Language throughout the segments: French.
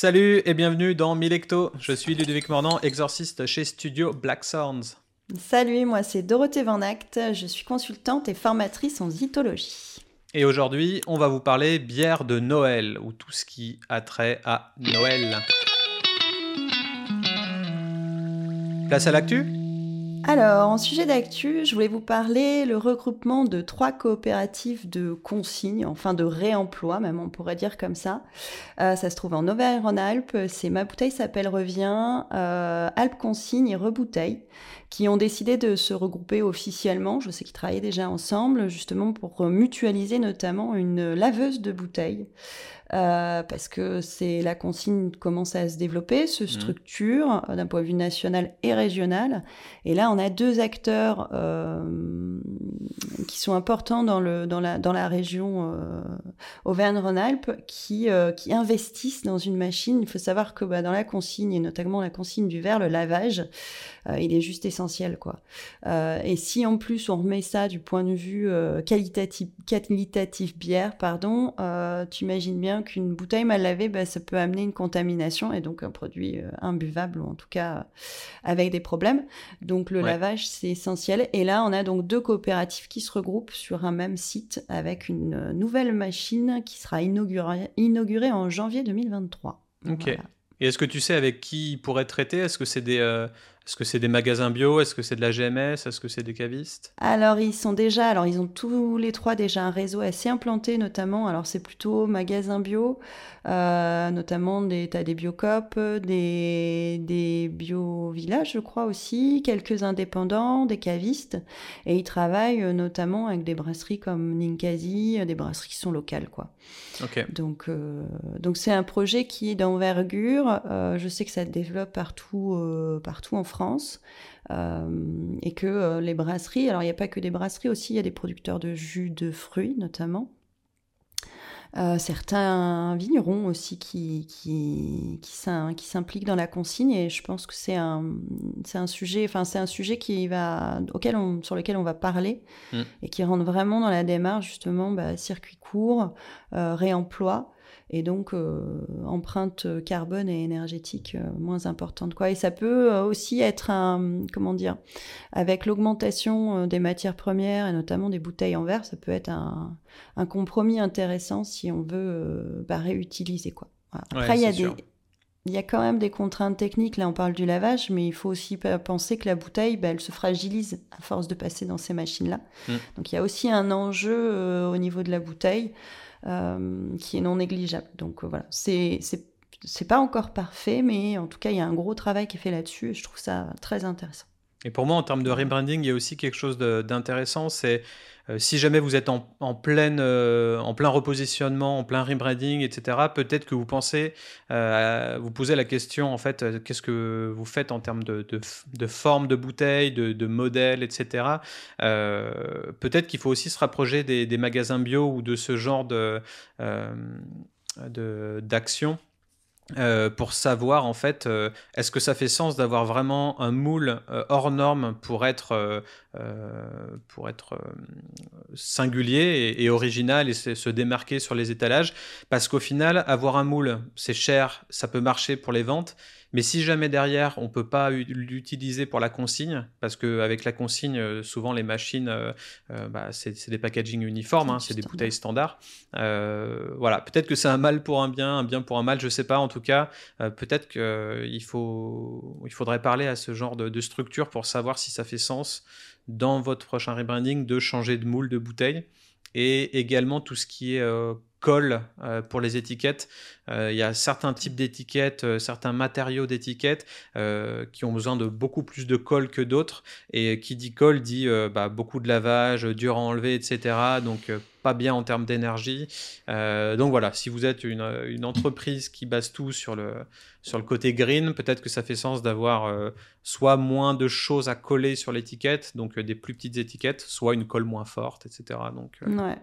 Salut et bienvenue dans Milecto. Je suis Ludovic Mordant, exorciste chez Studio Black Sounds. Salut, moi c'est Dorothée Van Act, je suis consultante et formatrice en zytologie. Et aujourd'hui, on va vous parler bière de Noël ou tout ce qui a trait à Noël. Place à l'actu? Alors, en sujet d'actu, je voulais vous parler le regroupement de trois coopératives de consignes, enfin de réemploi même, on pourrait dire comme ça. Euh, ça se trouve en Auvergne-Rhône-Alpes, c'est Ma bouteille s'appelle Revient, euh, Alpes Consigne et Rebouteille, qui ont décidé de se regrouper officiellement. Je sais qu'ils travaillaient déjà ensemble, justement pour mutualiser notamment une laveuse de bouteilles. Euh, parce que c'est la consigne commence à se développer, se mmh. structure euh, d'un point de vue national et régional. Et là, on a deux acteurs euh, qui sont importants dans, le, dans, la, dans la région euh, Auvergne-Rhône-Alpes qui, euh, qui investissent dans une machine. Il faut savoir que bah, dans la consigne, et notamment la consigne du verre, le lavage, il est juste essentiel. quoi. et si en plus on remet ça du point de vue qualitatif, qualitatif bière, pardon, tu imagines bien qu'une bouteille mal lavée, bah, ça peut amener une contamination et donc un produit euh, imbuvable ou en tout cas euh, avec des problèmes. Donc le lavage, c'est essentiel. Et là, on a donc deux coopératives qui se regroupent sur un même site avec une euh, nouvelle machine qui sera inaugurée, inaugurée en janvier 2023. Ok. Et est-ce que tu sais avec qui il pourrait traiter? Est-ce que c'est des, est-ce que c'est des magasins bio? Est-ce que c'est de la GMS Est-ce que c'est des cavistes? Alors ils sont déjà, alors ils ont tous les trois déjà un réseau assez implanté, notamment. Alors c'est plutôt magasins bio, euh, notamment des, t'as des biocop, des, des bio villages, je crois aussi, quelques indépendants, des cavistes, et ils travaillent euh, notamment avec des brasseries comme Ninkasi, des brasseries qui sont locales, quoi. Donc euh, donc c'est un projet qui est d'envergure. je sais que ça se développe partout partout en France France. Euh, et que euh, les brasseries, alors il n'y a pas que des brasseries aussi, il y a des producteurs de jus de fruits notamment. Euh, certains vignerons aussi qui, qui, qui s'impliquent dans la consigne et je pense que c'est un, un sujet, enfin c'est un sujet qui va, auquel on, sur lequel on va parler mm. et qui rentre vraiment dans la démarche justement bah, circuit court, réemploi et donc euh, empreinte carbone et énergétique euh, moins importante. Quoi. Et ça peut euh, aussi être un, comment dire, avec l'augmentation des matières premières et notamment des bouteilles en verre, ça peut être un, un compromis intéressant si on veut bah, réutiliser. Quoi. Après, il y a des... Il y a quand même des contraintes techniques, là on parle du lavage, mais il faut aussi penser que la bouteille, bah, elle se fragilise à force de passer dans ces machines-là. Mm. Donc il y a aussi un enjeu au niveau de la bouteille. Euh, qui est non négligeable. Donc euh, voilà, c'est c'est pas encore parfait, mais en tout cas, il y a un gros travail qui est fait là-dessus et je trouve ça très intéressant. Et pour moi, en termes de rebranding, il y a aussi quelque chose d'intéressant, c'est euh, si jamais vous êtes en, en, pleine, en plein repositionnement, en plein rebranding, etc., peut-être que vous pensez, vous posez la question, en fait, qu'est-ce que vous faites en termes de, de, forme de bouteille, de, de modèle, etc. peut-être qu'il faut aussi se rapprocher des, des, magasins bio ou de ce genre de d'action euh, pour savoir en fait euh, est-ce que ça fait sens d'avoir vraiment un moule euh, hors norme pour être pour être singulier et, et, original et se démarquer sur les étalages? Parce qu'au final avoir un moule c'est cher ça peut marcher pour les ventes mais si jamais derrière, on ne peut pas l'utiliser pour la consigne, parce qu'avec la consigne, euh, souvent les machines, euh, euh, bah, c'est des packaging uniformes, hein, c'est des bouteilles standards. voilà, peut-être que c'est un mal pour un bien, un bien pour un mal, je ne sais pas. En tout cas, peut-être qu'il faut, il faudrait parler à ce genre de, de, structure pour savoir si ça fait sens dans votre prochain rebranding de changer de moule de bouteille. Et également tout ce qui est colle euh, pour les étiquettes. Euh, il y a certains types d'étiquettes, euh, certains matériaux d'étiquettes qui ont besoin de beaucoup plus de colle que d'autres. Et qui dit colle dit bah, beaucoup de lavage, dur à enlever, etc. Donc pas bien en termes d'énergie. donc voilà, si vous êtes une, une, entreprise qui base tout sur le, sur le côté green, peut-être que ça fait sens d'avoir soit moins de choses à coller sur l'étiquette, donc des plus petites étiquettes, soit une colle moins forte, etc. Donc, ouais.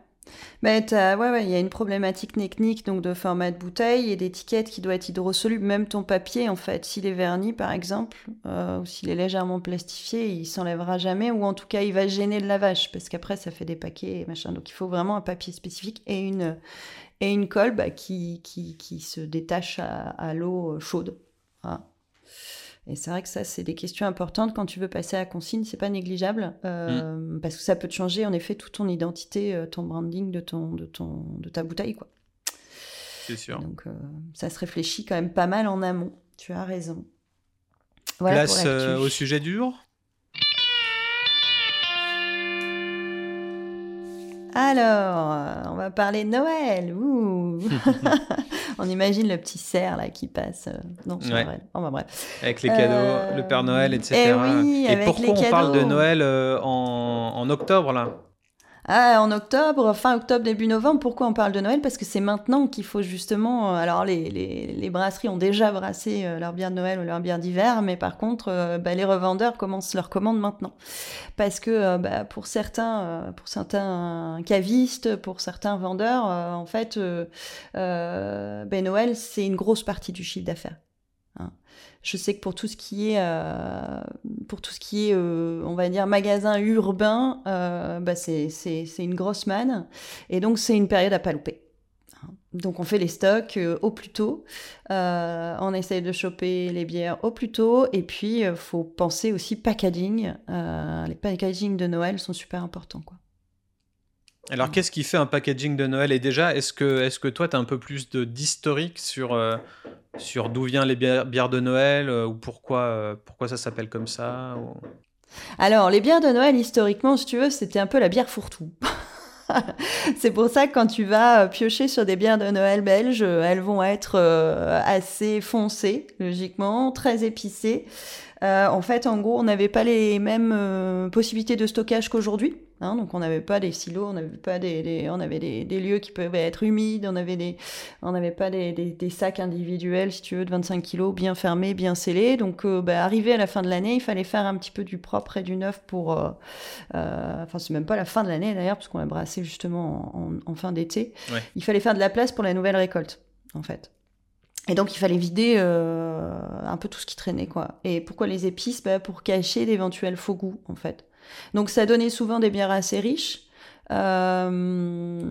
Mais ouais, ouais, il y a une problématique technique donc de format de bouteille et d'étiquette qui doit être hydrosoluble. Même ton papier, en fait, s'il est verni, par exemple, euh, ou s'il est légèrement plastifié, il s'enlèvera jamais, ou en tout cas, il va gêner le lavage, parce qu'après, ça fait des paquets et machin. Donc, il faut vraiment un papier spécifique et une et une colle bah, qui, qui, qui, se détache à, l'eau chaude. Et c'est vrai que ça, c'est des questions importantes quand tu veux passer à la consigne, c'est pas négligeable mm. parce que ça peut te changer en effet toute ton identité, ton branding de ton de ton de ta bouteille quoi. C'est sûr. Donc ça se réfléchit quand même pas mal en amont. Tu as raison. Place euh, au sujet du jour? Alors, euh, on va parler de Noël. on imagine le petit cerf là qui passe. Euh, non, c'est bref. Avec les cadeaux, le Père Noël, etc. Eh et, oui, et pourquoi on parle de Noël en, en octobre là? Ah, en octobre, fin octobre, début novembre, pourquoi on parle de Noël? Parce que c'est maintenant qu'il faut justement... Euh, alors, les, les, les, brasseries ont déjà brassé euh, leur bière de Noël ou leur bière d'hiver, mais par contre, euh, bah, les revendeurs commencent leur commande maintenant. Parce que bah, pour, certains, pour certains cavistes, pour certains vendeurs, en fait, ben, Noël, c'est une grosse partie du chiffre d'affaires. Je sais que pour tout ce qui est, euh, euh, on va dire, magasin urbain, euh, bah c'est une grosse manne. Et donc, c'est une période à pas louper. Donc, on fait les stocks au plus tôt. on essaye de choper les bières au plus tôt. Et puis, il faut penser aussi packaging. les packaging de Noël sont super importants. Quoi. Alors, qu'est-ce qui fait un packaging de Noël? Et déjà, est-ce que, est que toi, tu as un peu plus d'historique sur, sur d'où viennent les bières, de Noël euh, ou pourquoi, euh, pourquoi ça s'appelle comme ça Alors, les bières de Noël, historiquement, si tu veux, c'était un peu la bière fourre-tout. c'est pour ça que quand tu vas piocher sur des bières de Noël belges, elles vont être assez foncées, logiquement, très épicées. en fait, en gros, on n'avait pas les mêmes possibilités de stockage qu'aujourd'hui. Hein, donc on n'avait pas des silos, on n'avait pas des, on avait des, lieux qui pouvaient être humides, on avait des, on n'avait pas des, des, sacs individuels si tu veux de 25 kilos bien fermés, bien scellés. Donc euh, bah, arrivé à la fin de l'année, il fallait faire un petit peu du propre et du neuf pour, euh, euh, enfin c'est même pas la fin de l'année d'ailleurs parce qu'on a brassé justement en, fin d'été. Il fallait faire de la place pour la nouvelle récolte en fait. Et donc il fallait vider un peu tout ce qui traînait quoi. Et pourquoi les épices? Bah, Pour cacher d'éventuels faux goûts en fait. Donc ça donnait souvent des bières assez riches. Euh,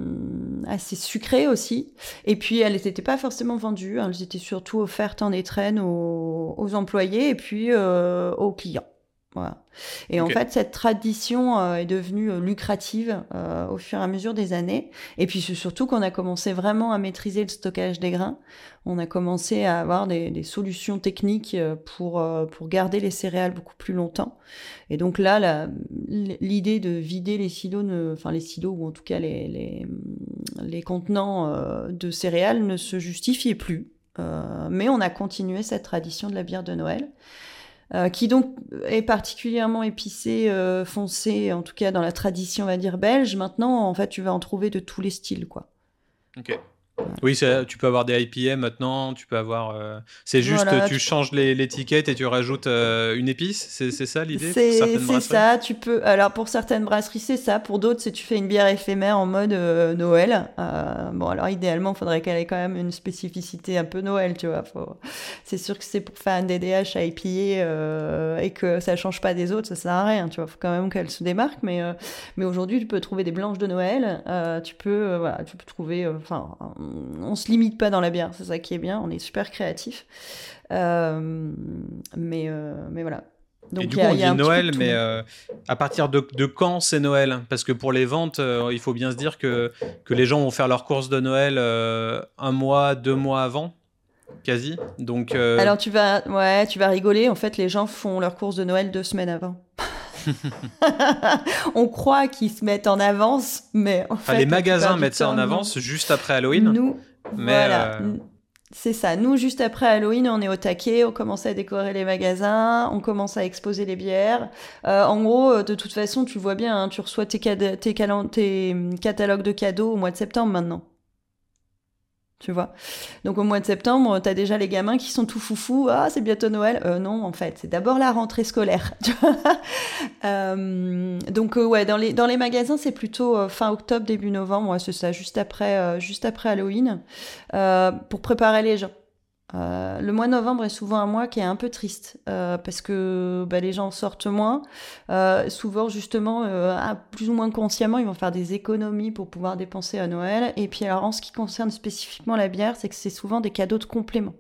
assez sucrées aussi. Et puis elles n'étaient pas forcément vendues, elles étaient surtout offertes en étrenne aux, aux employés et puis euh, aux clients. Voilà. Et en fait, cette tradition euh, est devenue euh, lucrative euh, au fur et à mesure des années. Et puis c'est surtout qu'on a commencé vraiment à maîtriser le stockage des grains. On a commencé à avoir des, des solutions techniques pour pour garder les céréales beaucoup plus longtemps. Et donc là, l'idée de vider les silos, ne, enfin les silos ou en tout cas les les, les contenants de céréales ne se justifiait plus. mais on a continué cette tradition de la bière de Noël. Euh, qui donc est particulièrement épicé, euh, foncé, en tout cas dans la tradition, on va dire, belge. Maintenant, en fait, tu vas en trouver de tous les styles, quoi. Ok. Oui, tu peux avoir des IPM maintenant, tu peux avoir. Euh, c'est juste, tu, changes l'étiquette et tu rajoutes euh, une épice, c'est ça l'idée C'est ça, tu peux. Alors pour certaines brasseries, c'est ça. Pour d'autres, c'est tu fais une bière éphémère en mode euh, Noël. bon, alors idéalement, il faudrait qu'elle ait quand même une spécificité un peu Noël, tu vois. C'est sûr que c'est pour faire un DDH à épier et que ça change pas des autres, ça sert à rien, tu vois. Faut quand même qu'elle se démarque, mais, mais aujourd'hui, tu peux trouver des blanches de Noël, tu peux, voilà, tu peux trouver. Enfin on se limite pas dans la bière, c'est ça qui est bien, on est super créatif. Euh, mais, euh, mais voilà. Donc, et du coup, on dit Noël, mais euh, à partir de, quand c'est Noël? Parce que pour les ventes, il faut bien se dire que, que les gens vont faire leurs courses de Noël un mois, deux mois avant quasi. Donc, Alors tu vas, ouais, tu vas rigoler. En fait, les gens font leurs courses de Noël deux semaines avant. on croit qu'ils se mettent en avance, mais en fait, les magasins mettent ça en avance juste après Halloween. Nous, mais voilà. Euh, c'est ça. Nous, juste après Halloween, on est au taquet, on commence à décorer les magasins, on commence à exposer les bières. Euh, en gros, euh, de toute façon, tu vois bien, hein, tu reçois tes, tes catalogues de cadeaux au mois de septembre maintenant tu vois. Donc au mois de septembre, tu as déjà les gamins qui sont tout foufou, ah c'est bientôt Noël. Euh, non, en fait, c'est d'abord la rentrée scolaire. euh, donc euh, ouais, dans les, magasins, c'est plutôt fin octobre, début novembre, c'est ça, juste après Halloween, pour préparer les gens. Euh, le mois de novembre est souvent un mois qui est un peu triste euh, parce que bah, les gens sortent moins. Euh, souvent, justement, plus ou moins consciemment, ils vont faire des économies pour pouvoir dépenser à Noël. Et puis, alors, en ce qui concerne spécifiquement la bière, c'est que c'est souvent des cadeaux de complément.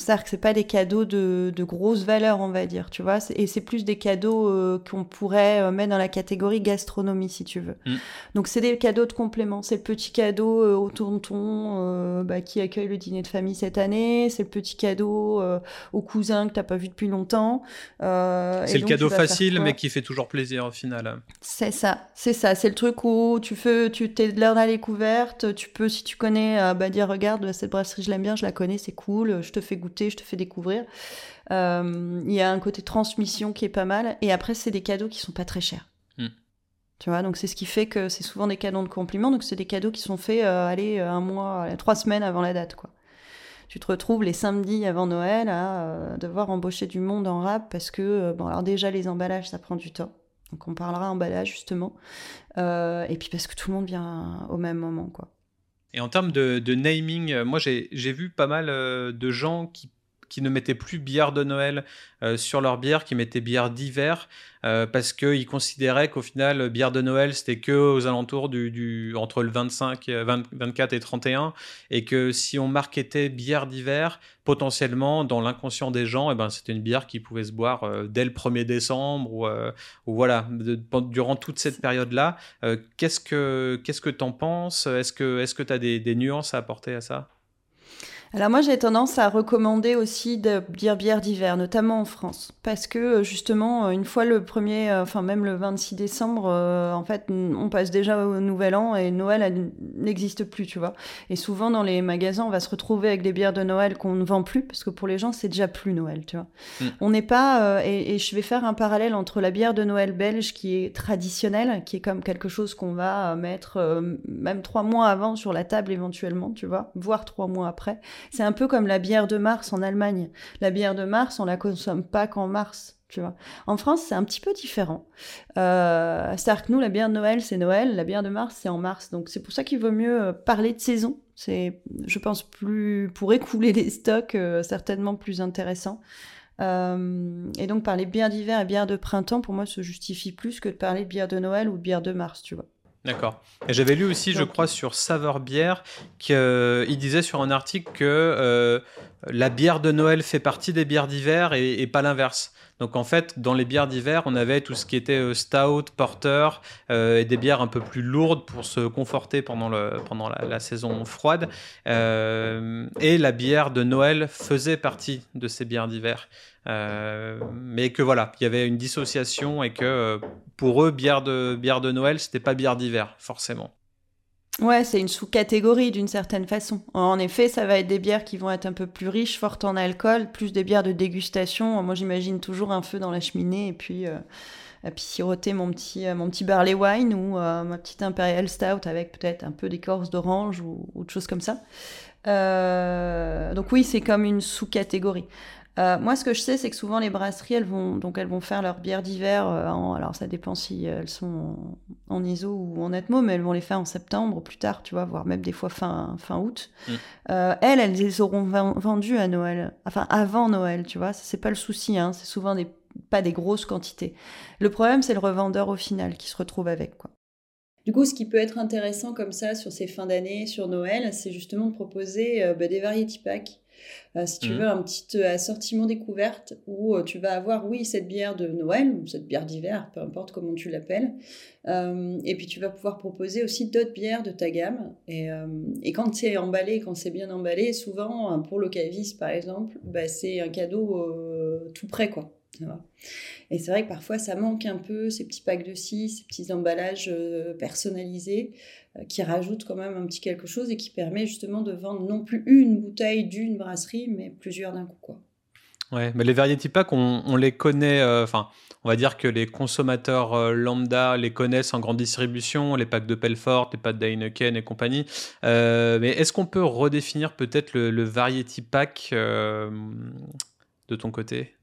C'est-à-dire que c'est pas des cadeaux de, de, grosse valeur, on va dire, tu vois. Et c'est plus des cadeaux euh, qu'on pourrait euh, mettre dans la catégorie gastronomie, si tu veux. Mm. Donc c'est des cadeaux de complément. C'est le petit cadeau euh, au tonton bah, qui accueille le dîner de famille cette année. C'est le petit cadeau au cousin que t'as pas vu depuis longtemps. c'est le cadeau facile, mais qui fait toujours plaisir au final. C'est ça, c'est ça. C'est le truc où tu fais, tu t'es de dans la découverte. Tu peux, si tu connais, bah, dire regarde cette brasserie, je l'aime bien, je la connais, c'est cool. Je te fais goûter je te fais découvrir. Euh, il y a un côté transmission qui est pas mal. Et après, c'est des cadeaux qui sont pas très chers. Hmm. Tu vois, donc c'est ce qui fait que c'est souvent des cadeaux de compliments. Donc c'est des cadeaux qui sont faits, euh, allez, un mois, trois semaines avant la date, quoi. Tu te retrouves les samedis avant Noël à euh, devoir embaucher du monde en rap parce que, bon, alors déjà, les emballages, ça prend du temps. Donc on parlera emballage, justement. et puis parce que tout le monde vient au même moment, quoi. Et en termes de, naming, euh, moi j'ai vu pas mal euh, de gens qui qui ne mettaient plus bière de Noël euh, sur leur bière, qui mettaient bière d'hiver, parce qu'ils considéraient qu'au final, bière de Noël, c'était que aux alentours du, entre le 25, 24 et 31, et que si on marketait bière d'hiver, potentiellement, dans l'inconscient des gens, eh ben, c'était une bière qui pouvait se boire euh, dès le 1er décembre ou, euh, ou voilà, durant toute cette période-là. Euh, qu'est-ce que qu'est-ce que t'en penses? Est-ce que est-ce que des nuances à apporter à ça? Alors moi j'ai tendance à recommander aussi de dire bière d'hiver, notamment en France, parce que euh, justement euh, une fois le premier, euh, enfin même le 26 décembre, en fait on passe déjà au Nouvel An et Noël n'existe plus, tu vois. Et souvent dans les magasins on va se retrouver avec des bières de Noël qu'on ne vend plus, parce que pour les gens c'est déjà plus Noël, tu vois. Mm. On n'est pas, et, et, je vais faire un parallèle entre la bière de Noël belge qui est traditionnelle, qui est comme quelque chose qu'on va mettre même trois mois avant sur la table éventuellement, tu vois, voire trois mois après c'est un peu comme la bière de mars en Allemagne. La bière de mars, on la consomme pas qu'en mars. Tu vois. En France, c'est un petit peu différent. Euh, C'est-à-dire que nous, la bière de Noël, c'est Noël, la bière de mars, c'est en mars. Donc c'est pour ça qu'il vaut mieux euh, parler de saison. C'est, je pense, plus pour écouler les stocks, euh, certainement plus intéressant. Euh, et donc parler bière d'hiver et bière de printemps, pour moi, se justifie plus que de parler de bière de Noël ou de bière de mars, tu vois. D'accord. Et j'avais lu aussi, je crois, sur Saveur Bière, qu'il euh, disait sur un article que euh, la bière de Noël fait partie des bières d'hiver et, pas l'inverse. Donc en fait, dans les bières d'hiver, on avait tout ce qui était euh, stout, porter et des bières un peu plus lourdes pour se conforter pendant, le, pendant la, saison froide. et la bière de Noël faisait partie de ces bières d'hiver. Euh, mais que voilà, il y avait une dissociation et que euh, pour eux, bière de, bière de Noël, c'était pas bière d'hiver, forcément. Ouais, c'est une sous-catégorie d'une certaine façon. En effet, ça va être des bières qui vont être un peu plus riches, fortes en alcool, plus des bières de dégustation. Moi, j'imagine toujours un feu dans la cheminée et puis, euh, puis siroter mon petit, mon petit barley wine ou ma petite imperial stout avec peut-être un peu d'écorce d'orange ou, de choses comme ça. donc oui, c'est comme une sous-catégorie. Euh, moi, ce que je sais, c'est que souvent les brasseries, elles vont donc elles vont faire leurs bières d'hiver. Euh, alors ça dépend si elles sont en, ISO ou en Atmo, mais elles vont les faire en septembre ou plus tard, tu vois, voire même des fois fin fin août. Mm. Euh, elles, elles les auront vendues à Noël, enfin avant Noël, tu vois. C'est pas le souci, hein. C'est souvent des pas des grosses quantités. Le problème, c'est le revendeur au final qui se retrouve avec quoi. Du coup, ce qui peut être intéressant comme ça sur ces fins d'année, sur Noël, c'est justement de proposer bah, des variety packs euh, si tu mmh. veux, un petit euh, assortiment découverte où euh, tu vas avoir, oui, cette bière de Noël ou cette bière d'hiver, peu importe comment tu l'appelles. et puis tu vas pouvoir proposer aussi d'autres bières de ta gamme. Et, et quand c'est emballé, quand c'est bien emballé, souvent, pour le caviste par exemple, bah, c'est un cadeau tout prêt, quoi. Et c'est vrai que parfois ça manque un peu, ces petits packs de scie, ces petits emballages personnalisés. Euh, qui rajoute quand même un petit quelque chose et qui permet justement de vendre non plus une bouteille d'une brasserie, mais plusieurs d'un coup. Quoi. Ouais, mais les variety packs, on, les connaît, euh, enfin, on va dire que les consommateurs euh, lambda les connaissent en grande distribution, les packs de Pelfort, les packs d'Heineken et compagnie. mais est-ce qu'on peut redéfinir peut-être le, le variety pack de ton côté?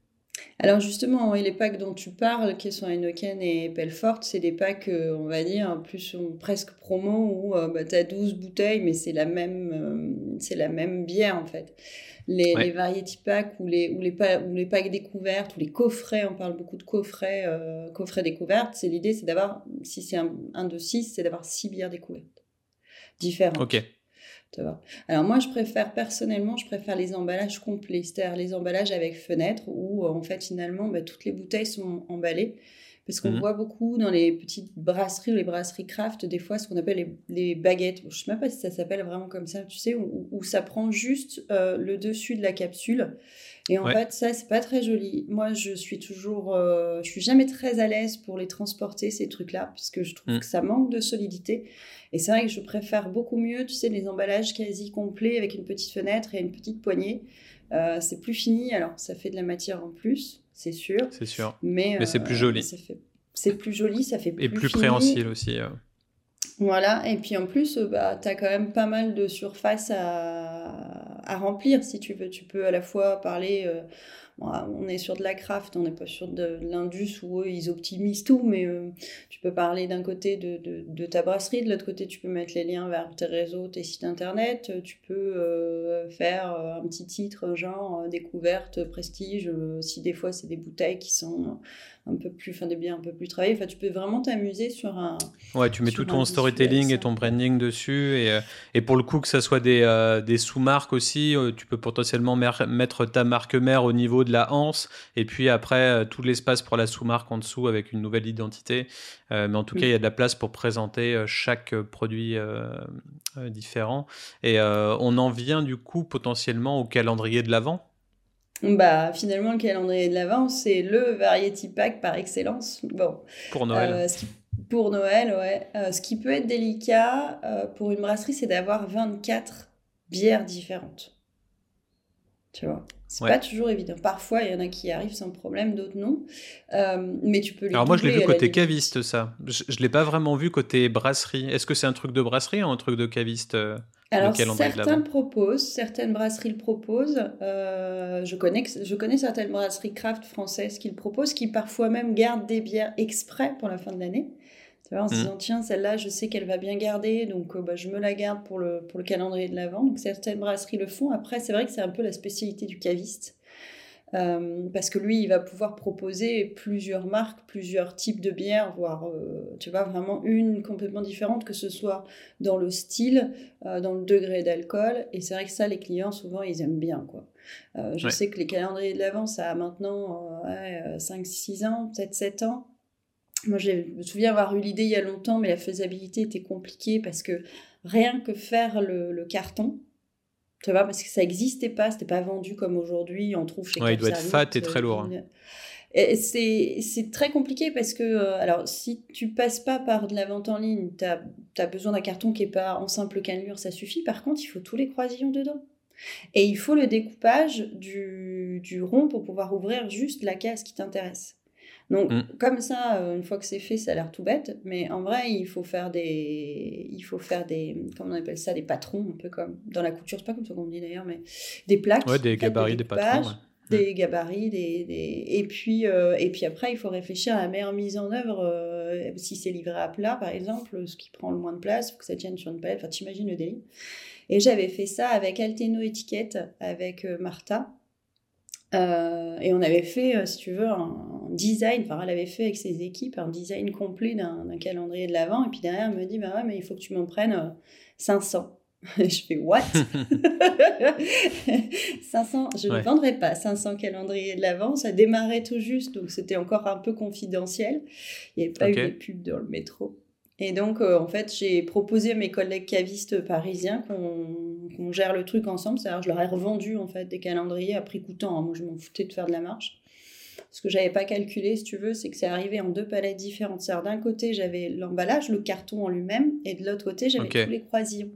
Alors justement, les packs dont tu parles, qui sont Heineken et Belfort, c'est des packs, euh, on va dire, plus presque promo, où euh, bah, tu as 12 bouteilles, mais c'est la, même, euh, c'est la même bière en fait. Les, les variety packs ou les, ou, les ou les packs découvertes ou les coffrets, on parle beaucoup de coffrets, coffrets découvertes, c'est l'idée, c'est d'avoir, si c'est un, un de 6, c'est d'avoir 6 bières découvertes différentes. Ok. Alors moi, je préfère personnellement, je préfère les emballages complets, c'est-à-dire les emballages avec fenêtre où en fait finalement bah, toutes les bouteilles sont emballées. Parce qu'on mhm. voit beaucoup dans les petites brasseries ou les brasseries craft, des fois, ce qu'on appelle les, baguettes. Je ne sais même pas si ça s'appelle vraiment comme ça, tu sais, où, ça prend juste euh, le dessus de la capsule. Et en fait, ça, c'est pas très joli. Moi, je suis toujours, euh, je suis jamais très à l'aise pour les transporter, ces trucs-là, parce que je trouve mm. que ça manque de solidité. Et c'est vrai que je préfère beaucoup mieux, tu sais, les emballages quasi complets avec une petite fenêtre et une petite poignée. Euh, c'est plus fini, alors ça fait de la matière en plus, c'est sûr. C'est sûr. Mais, mais c'est plus joli. C'est plus joli, ça fait plus Et plus préhensile aussi. Voilà, et puis en plus, euh, bah, tu as quand même pas mal de surface à, à, remplir si tu veux. Tu peux à la fois parler, euh, on est sur de la craft, on n'est pas sur de, l'indus où eux, ils optimisent tout, mais euh, tu peux parler d'un côté de, de, de, ta brasserie, de l'autre côté, tu peux mettre les liens vers tes réseaux, tes sites internet, tu peux faire un petit titre genre découverte, prestige, si des fois c'est des bouteilles qui sont un peu plus, enfin des biens un peu plus travaillés. Enfin, tu peux vraiment t'amuser sur un. Ouais, tu mets tout ton storytelling et ton branding dessus. Et, euh, et, pour le coup, que ça soit des, euh, des sous-marques aussi, euh, tu peux potentiellement mettre ta marque mère au niveau de la hanse. Et puis après, tout l'espace pour la sous-marque en dessous avec une nouvelle identité. mais en tout cas, il y a de la place pour présenter chaque produit différent. Et on en vient du coup potentiellement au calendrier de l'avant. Bah, finalement, le calendrier de l'Avent, c'est le variety pack par excellence. Bon. Pour Noël. Euh, pour Noël, ouais. Euh, ce qui peut être délicat euh, pour une brasserie, c'est d'avoir 24 bières différentes. Tu vois? C'est pas toujours évident. Parfois, il y en a qui arrivent sans problème, d'autres non. mais tu peux les Alors moi, je l'ai vu côté caviste, ça. Je, je l'ai pas vraiment vu côté brasserie. Est-ce que c'est un truc de brasserie ou un truc de caviste alors, certains le proposent, certaines brasseries le proposent. Euh, je, connais, je connais certaines brasseries craft françaises qui le proposent, qui parfois même gardent des bières exprès pour la fin de l'année. Tu vois, en se mmh. disant, tiens, celle-là, je sais qu'elle va bien garder, donc euh, bah, je me la garde pour le, pour le calendrier de l'Avent. Donc, certaines brasseries le font. Après, c'est vrai que c'est un peu la spécialité du caviste. Euh, parce que lui, il va pouvoir proposer plusieurs marques, plusieurs types de bières, voire, euh, tu vois, vraiment une complètement différente, que ce soit dans le style, euh, dans le degré d'alcool. Et c'est vrai que ça, les clients, souvent, ils aiment bien, quoi. je sais que les calendriers de l'Avent, ça a maintenant 5-6 ans, peut-être 7 ans. Moi, je me souviens avoir eu l'idée il y a longtemps, mais la faisabilité était compliquée parce que rien que faire le carton, tu vois, parce que ça n'existait pas, c'était pas vendu comme aujourd'hui, on trouve chez ouais, il doit être fat et très lourd. Hein. Et c'est très compliqué parce que, euh, alors, si tu passes pas par de la vente en ligne, tu as, as, besoin d'un carton qui est pas en simple cannelure, ça suffit. Par contre, il faut tous les croisillons dedans. Et il faut le découpage du, du rond pour pouvoir ouvrir juste la case qui t'intéresse. Donc, mm. comme ça, euh, une fois que c'est fait, ça a l'air tout bête, mais en vrai, il faut faire des. Il faut faire des. Comment on appelle ça Des patrons, un peu comme. Dans la couture, c'est pas comme ça qu'on dit d'ailleurs, mais des plaques. Ouais, des gabarits, des patrons. Des mm. gabarits, des, des... Et, puis, euh, et puis après, il faut réfléchir à la meilleure mise en œuvre. Euh, si c'est livré à plat, par exemple, ce qui prend le moins de place, faut que ça tienne sur une palette. Enfin, t'imagines le délire. Et j'avais fait ça avec Alteno Étiquette, avec Martha. Euh, et on avait fait, euh, si tu veux, un design, enfin elle avait fait avec ses équipes un design complet d'un calendrier de l'Avent. Et puis derrière, elle me dit, bah ouais, mais il faut que tu m'en prennes 500. Euh, je fais, what? 500, je ne vendrai pas 500 calendriers de l'Avent. Ça démarrait tout juste, donc c'était encore un peu confidentiel. Il n'y avait pas eu de pub dans le métro. Et donc, euh, en fait, j'ai proposé à mes collègues cavistes parisiens qu'on gère le truc ensemble. C'est-à-dire, je leur ai revendu en fait des calendriers à prix coûtant. Hein. Moi, je m'en foutais de faire de la marge. Ce que j'avais pas calculé, si tu veux, c'est que c'est arrivé en deux palettes différentes. C'est-à-dire, d'un côté, j'avais l'emballage, le carton en lui-même, et de l'autre côté, j'avais tous les croisillons.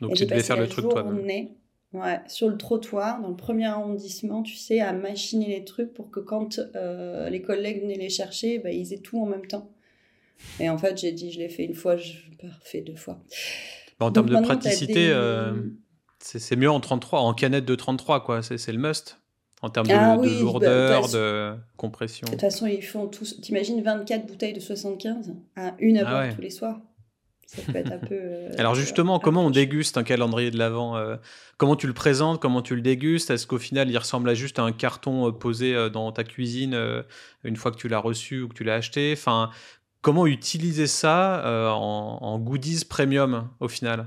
Donc, tu devais faire le truc toi-même. Ouais, sur le trottoir, dans le premier arrondissement, tu sais, à machiner les trucs pour que quand euh, les collègues venaient les chercher, bah, ils aient tout en même temps. Et en fait, j'ai dit, je l'ai fait une fois, je l'ai fait deux fois. En termes de praticité, euh, c'est mieux en 33, en canette de 33, quoi. C'est le must. en termes de, ah bah, lourdeur, de compression. De toute façon, ils font tous. T'imagines 24 bouteilles de 75 à une à ah boire tous les soirs ça peut être un peu. Euh, Alors justement, comment on déguste un calendrier de l'Avent euh, Comment tu le présentes Comment tu le dégustes? Est-ce qu'au final, il ressemble à juste un carton euh, posé dans ta cuisine une fois que tu l'as reçu ou que tu l'as acheté? Enfin, comment utiliser ça en, en, goodies premium au final?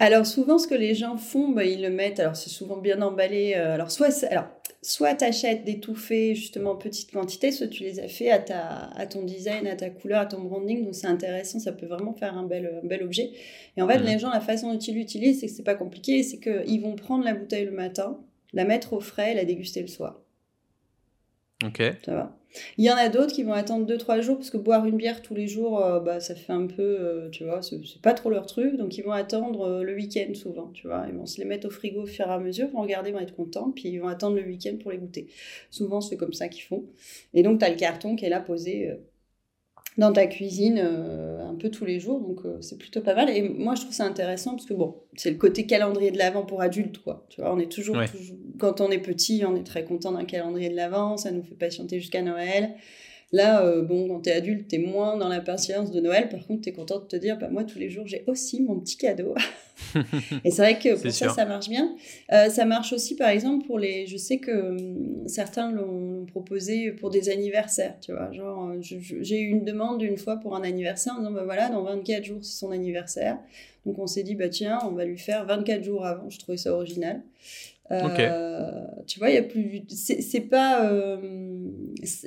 Alors souvent, ce que les gens font, bah, ils le mettent. Alors c'est souvent bien emballé. alors soit, alors soit tu achètes des tout faits justement en petite quantité, soit tu les as fait à, ta, à ton design, à ta couleur, à ton branding. Donc c'est intéressant, ça peut vraiment faire un bel, bel objet. Et en fait, les gens, la façon dont ils l'utilisent, c'est que c'est pas compliqué, c'est qu'ils vont prendre la bouteille le matin, la mettre au frais et la déguster le soir. Ok. Il y en a d'autres qui vont attendre 2-3 jours parce que boire une bière tous les jours, euh, bah, ça fait un peu, euh, tu vois, c'est pas trop leur truc. Donc ils vont attendre euh, le week-end souvent, tu vois. Ils vont se les mettre au frigo au fur et à mesure, vont regarder, vont être contents, puis ils vont attendre le week-end pour les goûter. Souvent c'est comme ça qu'ils font. Et donc tu as le carton qui est là posé dans ta cuisine euh, un peu tous les jours. Donc, euh, c'est plutôt pas mal. Et moi, je trouve ça intéressant parce que, bon, c'est le côté calendrier de l'Avent pour adultes, quoi. Tu vois, on est toujours, quand on est petit, on est très content d'un calendrier de l'Avent. Ça nous fait patienter jusqu'à Noël. Là, euh, bon, quand t'es adulte, t'es moins dans l'impatience de Noël. Par contre, t'es content de te dire, bah, moi, tous les jours, j'ai aussi mon petit cadeau. et c'est vrai que pour ça, ça marche bien. Euh, ça marche aussi, par exemple, pour les. Je sais que hum, certains l'ont proposé pour des anniversaires, tu vois. Genre, euh, j'ai eu une demande une fois pour un anniversaire en disant, bah voilà, dans 24 jours, c'est son anniversaire. Donc, on s'est dit, bah tiens, on va lui faire 24 jours avant. Je trouvais ça original. Euh, tu vois, il y a plus. C'est pas euh,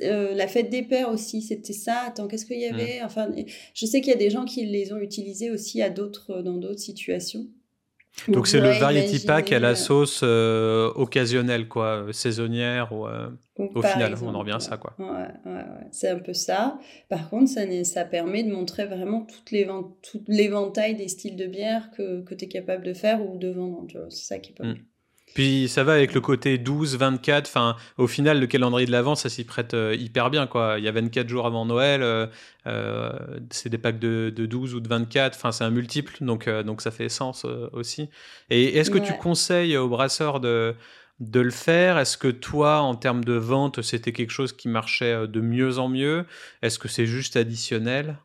euh, la fête des pères aussi, c'était ça. Attends, qu'est-ce qu'il y hmm. avait? Enfin, je sais qu'il y a des gens qui les ont utilisés aussi à d'autres dans d'autres situations. Donc c'est le variety pack à la sauce occasionnelle, quoi, saisonnière ou au final, on en revient à ça, quoi. Ouais, ouais, ouais. C'est un peu ça. Par contre, ça, ça permet de montrer vraiment tout l'éventail des styles de bière que, que tu es capable de faire ou de vendre. C'est ça qui est pas hmm. Puis ça va avec le côté 12, 24. Enfin, au final, le calendrier de l'avant, ça s'y prête euh, hyper bien. Quoi. Il y a 24 jours avant Noël. Euh, euh, c'est des packs de, 12 ou de 24. Enfin, c'est un multiple. Donc, donc ça fait sens aussi. Et est-ce que tu conseilles aux brasseurs de, de le faire? Est-ce que toi, en termes de vente, c'était quelque chose qui marchait de mieux en mieux? Est-ce que c'est juste additionnel?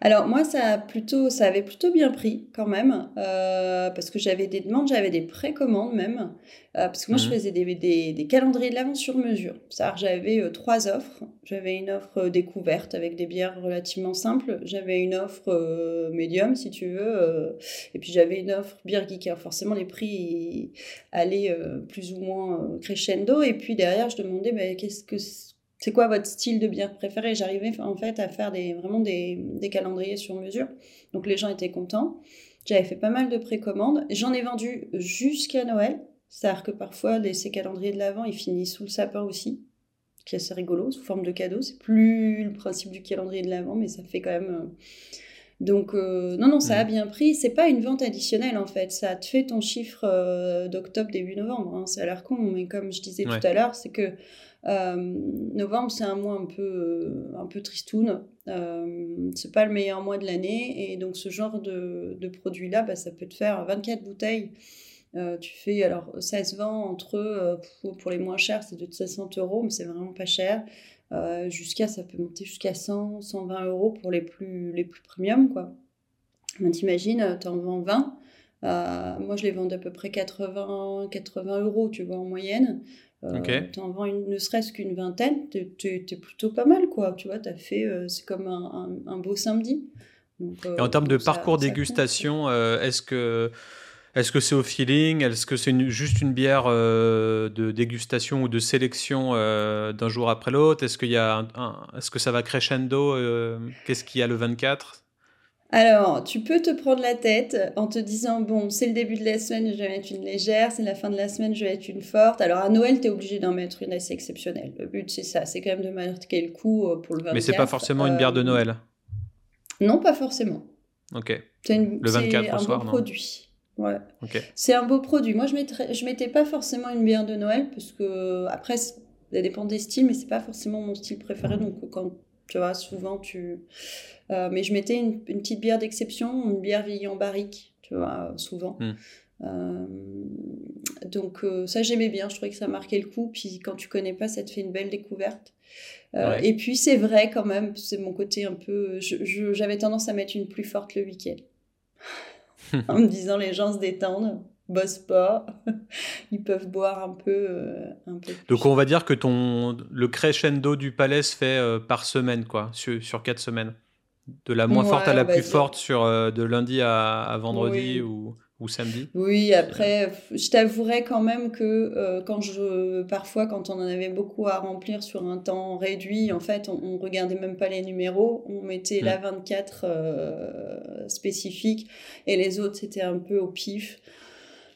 Alors moi, ça, a plutôt, ça avait plutôt bien pris quand même, euh, parce que j'avais des demandes, j'avais des précommandes même, euh, parce que moi je mmh faisais des, des, des calendriers de l'avance sur mesure. C'est-à-dire j'avais euh, trois offres. J'avais une offre découverte avec des bières relativement simples, j'avais une offre médium si tu veux, et puis j'avais une offre bière geek. Alors forcément les prix allaient plus ou moins crescendo, et puis derrière je demandais bah, qu'est-ce que c'est quoi votre style de bière préféré? J'arrivais en fait à faire des, vraiment des, des, calendriers sur mesure. Donc les gens étaient contents. J'avais fait pas mal de précommandes. J'en ai vendu jusqu'à Noël. C'est-à-dire que parfois, les, ces calendriers de l'Avent, ils finissent sous le sapin aussi. qui est assez rigolo, sous forme de cadeau. C'est plus le principe du calendrier de l'Avent, mais ça fait quand même... Euh, donc, euh, non, non, ça a mmh. bien pris. C'est pas une vente additionnelle, en fait. Ça te fait ton chiffre euh, d'octobre, début novembre. Hein. Ça a l'air con, mais comme je disais tout à l'heure, c'est que novembre, c'est un mois un peu, euh, un peu tristoun. Euh, c'est pas le meilleur mois de l'année. Et donc, ce genre de, de produit-là, bah, ça peut te faire 24 bouteilles. tu fais, alors, ça se vend entre, pour, les moins chers, c'est de 60 euros, mais c'est vraiment pas cher. jusqu'à, ça peut monter jusqu'à 100, 120 euros pour les plus, les plus premium, quoi. T'imagines, t'en vends 20. moi, je les vends d'à peu près 80, 80 euros, tu vois, en moyenne. Euh, tu en vends une, ne serait-ce qu'une vingtaine, tu es, plutôt pas mal, quoi. Tu vois, as fait, euh, c'est comme un, un, beau samedi. Et en termes de parcours dégustation, euh, est-ce que est-ce que c'est au feeling? Est-ce que c'est juste une bière de dégustation ou de sélection d'un jour après l'autre? Est-ce qu'il y a est-ce que ça va crescendo Qu'est-ce qu'il y a le 24 alors, tu peux te prendre la tête en te disant, bon, c'est le début de la semaine, je vais mettre une légère, c'est la fin de la semaine, je vais mettre une forte. Alors, à Noël, tu es obligé d'en mettre une assez exceptionnelle. Le but, c'est ça, c'est quand même de marquer le coup euh, pour le 24. Mais c'est pas forcément une bière de euh, Noël Non, pas forcément. Ok. Une, le 24 au soir, un beau produit. Ouais. C'est un beau produit. Moi, je ne je mettais pas forcément une bière de Noël parce que, après, ça dépend des styles, mais c'est pas forcément mon style préféré. Donc, quand tu vois, souvent, tu. Euh, mais je mettais une, petite bière d'exception, une bière vieillie en barrique, tu vois, souvent. Hmm. donc ça j'aimais bien, je trouvais que ça marquait le coup. Puis quand tu connais pas, ça te fait une belle découverte. Et puis c'est vrai quand même, c'est mon côté un peu. J'avais tendance à mettre une plus forte le week-end. en me disant les gens se détendent bossent pas, ils peuvent boire un peu, euh, un peu Donc on va dire que ton le crescendo du palais se fait euh, par semaine quoi, sur, sur quatre semaines. De la moins forte à la plus forte sur euh, de lundi à, vendredi ou ou samedi. Oui, après, je t'avouerai quand même que quand je, parfois, quand on en avait beaucoup à remplir sur un temps réduit, en fait, on, on regardait même pas les numéros, on mettait la 24 euh, spécifique et les autres, c'était un peu au pif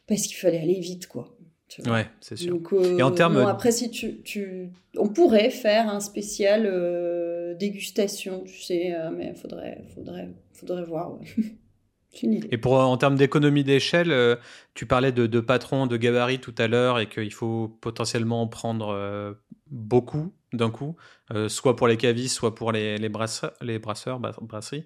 parce qu'il fallait aller vite, quoi. Ouais, c'est sûr. Donc, et en termes... après, si tu, tu, on pourrait faire un spécial dégustation, tu sais, mais faudrait, faudrait, faudrait voir. Et pour, en termes d'économie d'échelle, euh, tu parlais de, de, patron, de gabarit tout à l'heure et qu'il faut potentiellement en prendre euh, beaucoup d'un coup, euh, soit pour les cavistes, soit pour les, les, brasseurs, les brasseurs, brasseries.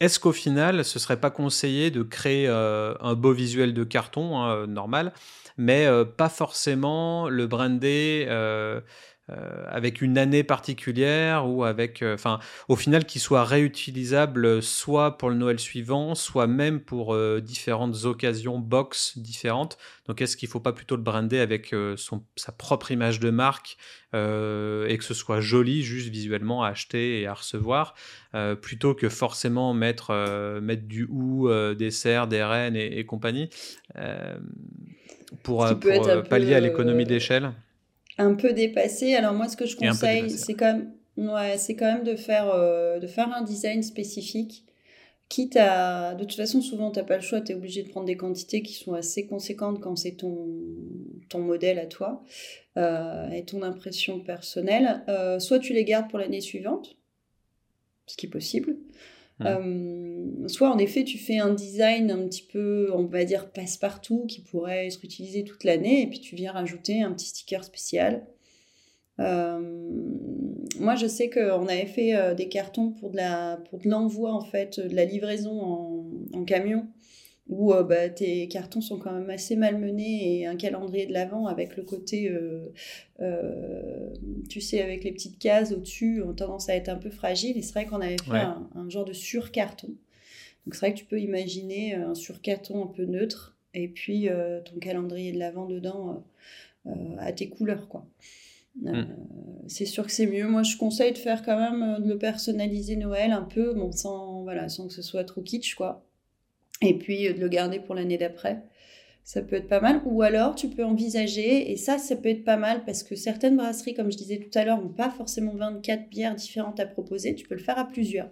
Est-ce qu'au final, ce serait pas conseillé de créer un beau visuel de carton hein, normal, mais pas forcément le brander euh, avec une année particulière ou avec, euh, enfin, au final, qui soit réutilisable soit pour le Noël suivant, soit même pour euh, différentes occasions box différentes. Donc, est-ce qu'il ne faut pas plutôt le brander avec son, sa propre image de marque et que ce soit joli juste visuellement à acheter et à recevoir, plutôt que forcément mettre, mettre du ou, des cerfs, des rennes et, compagnie pour, pour pallier à l'économie d'échelle un peu dépassé. Alors moi, ce que je conseille, c'est quand même, ouais, c'est quand même de faire, euh, de faire un design spécifique. Quitte à, de toute façon, souvent, tu n'as pas le choix, tu es obligé de prendre des quantités qui sont assez conséquentes quand c'est ton, ton modèle à toi euh, et ton impression personnelle. Euh, soit tu les gardes pour l'année suivante, ce qui est possible, Euh, soit en effet tu fais un design un petit peu, on va dire passe-partout, qui pourrait être utilisé toute l'année, et puis tu viens rajouter un petit sticker spécial. Euh, moi, je sais qu'on avait fait euh, des cartons pour de pour de l'envoi en fait, de la livraison en camion où euh, bah, tes cartons sont quand même assez malmenés et un calendrier de l'avant avec le côté, euh, euh, tu sais, avec les petites cases au-dessus, ont tendance à être un peu fragile. Et c'est vrai qu'on avait fait un, genre de surcarton. Donc c'est vrai que tu peux imaginer un surcarton un peu neutre et puis ton calendrier de l'avant dedans à tes couleurs, quoi. Mm. c'est sûr que c'est mieux. Moi, je conseille de faire quand même de le personnaliser Noël un peu, bon, sans, voilà, sans que ce soit trop kitsch, quoi et puis euh, de le garder pour l'année d'après. Ça peut être pas mal. Ou alors, tu peux envisager, et ça, ça peut être pas mal parce que certaines brasseries, comme je disais tout à l'heure, n'ont pas forcément 24 bières différentes à proposer. Tu peux le faire à plusieurs.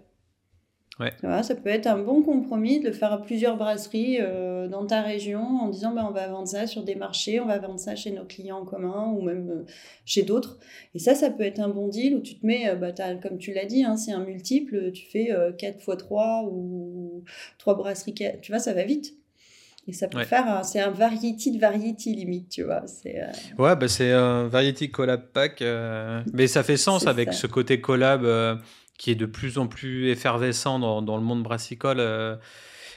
Ouais. ça peut être un bon compromis de le faire à plusieurs brasseries euh, dans ta région en disant ben, on va vendre ça sur des marchés, on va vendre ça chez nos clients en commun ou même euh, chez d'autres. Et ça, ça peut être un bon deal où tu te mets, euh, bah, comme tu l'as dit, hein, c'est un multiple, tu fais 4 x 3 ou 3 brasseries, tu vois, ça va vite. Et ça peut faire, c'est un variety de variety limite, tu vois. C'est, Ouais, bah, c'est un variety collab pack. mais ça fait sens avec ce côté collab qui est de plus en plus effervescent dans, le monde brassicole. Euh,